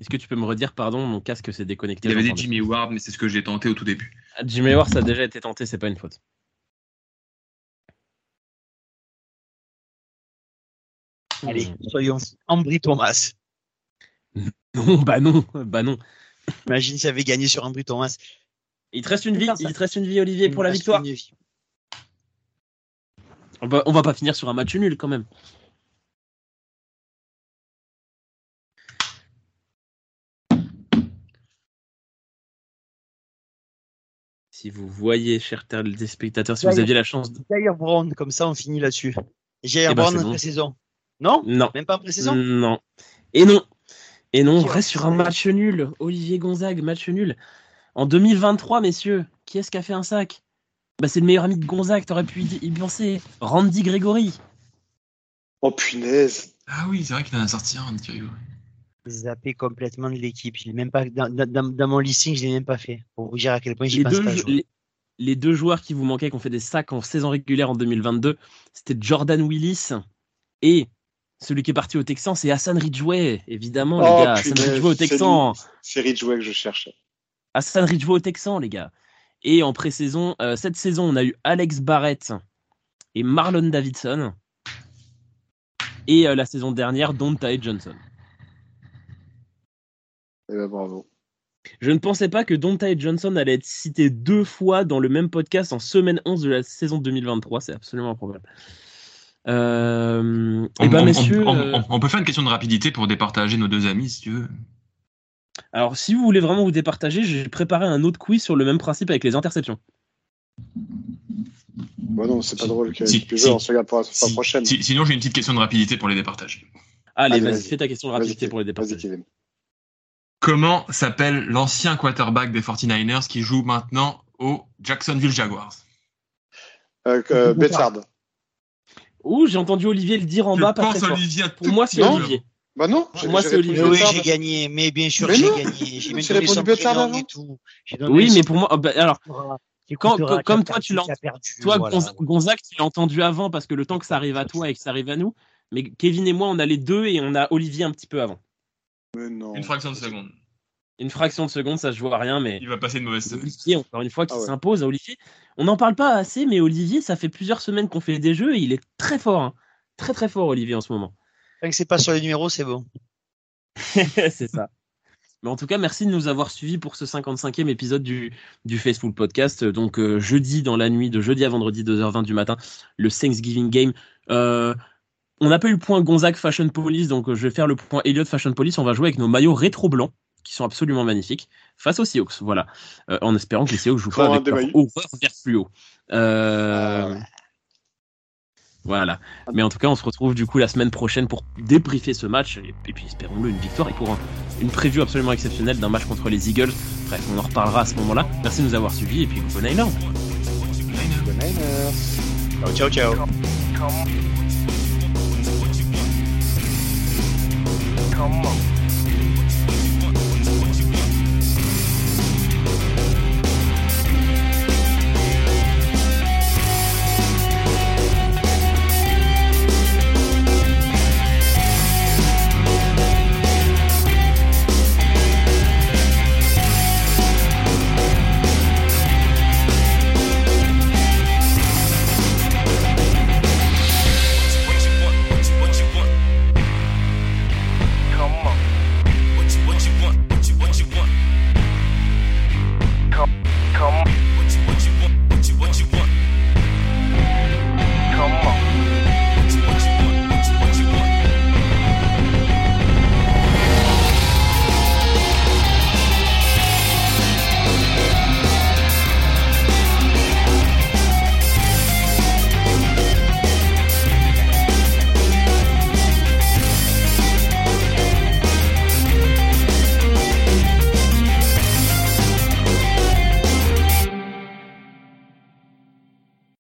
Est-ce que tu peux me redire, pardon, mon casque s'est déconnecté. Il avait dit. Jimmy Ward, mais c'est ce que j'ai tenté au tout début. Ah, Jimmy Ward, ça a déjà été tenté, c'est pas une faute. Allez, soyons Ambry Thomas. Non, bah non, bah non. Imagine s'il avait gagné sur Ambry Thomas. Il te reste une vie, ça- il te reste une vie, Olivier, pour la victoire. reste une vie. On va, on va pas finir sur un match nul quand même. Si vous voyez, chers téléspectateurs, si vous aviez la chance de... Jair Brown, comme ça on finit là-dessus. Jair Eh ben, Brown en bon. pré-saison. Non? Non, Même pas en pré-saison? Non. Et non. Et non, on reste a- sur un match nul. Olivier Gonzague, match nul. En 2023, messieurs, qui est-ce qui a fait un sac? Bah, C'est le meilleur ami de Gonzague, t'aurais pu y penser. Randy Gregory. Oh, punaise. Ah oui, c'est vrai qu'il en a sorti un, Thierry. Zappé complètement de l'équipe. Je l'ai même pas dans, dans- mon listing, je l'ai même pas fait. Pour vous dire à quel point j'y les pense deux, pas. jou- jouer. les, les deux joueurs qui vous manquaient, qui ont fait des sacs en saison régulière en 2022, c'était Jordan Willis et celui qui est parti au Texan, c'est Hassan Ridgeway, évidemment, Oh, les gars. Hassan au c'est Texan. C'est Ridgeway que je cherchais. Hassan Ridgeway au Texan, les gars. Et en pré-saison, euh, cette saison, on a eu Alex Barrett et Marlon Davidson. Et euh, la saison dernière, Donta Johnson. Eh ben, bravo. Je ne pensais pas que Donta Johnson allait être cité deux fois dans le même podcast en semaine 11 de la saison 2023. C'est absolument improbable. Euh, On, eh ben, on- messieurs, on- euh, on- on peut faire une question de rapidité pour départager nos deux amis, si tu veux. alors si vous voulez vraiment vous départager, j'ai préparé un autre quiz sur le même principe avec les interceptions. Bon, non, c'est pas Si- drôle que si- si- jeux, on se regarde pour la fois Si- prochaine. si- sinon, j'ai une petite question de rapidité pour les départager. Allez, Allez, vas-y, vas-y. fais ta question de rapidité pour les départager. Comment s'appelle l'ancien quarterback des 49ers qui joue maintenant aux Jacksonville Jaguars? Euh, euh, Bethard. Ouh, j'ai entendu Olivier le dire en Je bas, pense. Olivier Pour moi, c'est. Olivier. Bah non. Pour moi, c'est Olivier. Oui, j'ai gagné, mais bien sûr, j'ai gagné. J'ai même donné son prénom et tout. Oui, mais pour moi, bah, alors, Quand- comme toi, tu l'as- toi, voilà. Gonz- Gonzague, tu l'as entendu avant parce que le temps que ça arrive à toi et que ça arrive à nous. Mais Kevin et moi, on a les deux et on a Olivier un petit peu avant. Mais non. Une fraction de seconde. Une fraction de seconde, ça se joue à rien, mais Il va passer une mauvaise semaine. Olivier, encore une fois, qui Ah ouais. s'impose à Olivier. On n'en parle pas assez, mais Olivier, ça fait plusieurs semaines qu'on fait des jeux et il est très fort. hein. Très très fort, Olivier, en ce moment. Tant que c'est pas sur les numéros, c'est bon. c'est ça. Mais en tout cas, merci de nous avoir suivis pour ce 55e épisode du, du Faceful Podcast. Donc, euh, jeudi dans la nuit, de jeudi à vendredi, 2h20 du matin, le Thanksgiving Game. Euh, on n'a pas eu le point Gonzague Fashion Police, donc euh, je vais faire le point Elliott Fashion Police. On va jouer avec nos maillots rétro blancs, qui sont absolument magnifiques, face aux Seahawks. Voilà. Euh, en espérant que les Seahawks jouent pas avec leur horreur vert fluo. Euh, Ah. Voilà. Mais en tout cas, on se retrouve du coup la semaine prochaine pour débriefer ce match et, et puis espérons-le une victoire et pour un- une preview absolument exceptionnelle d'un match contre les Eagles. Bref, on en reparlera à ce moment-là. Merci de nous avoir suivis et puis bon Niners. Ciao, ciao, ciao. Come on.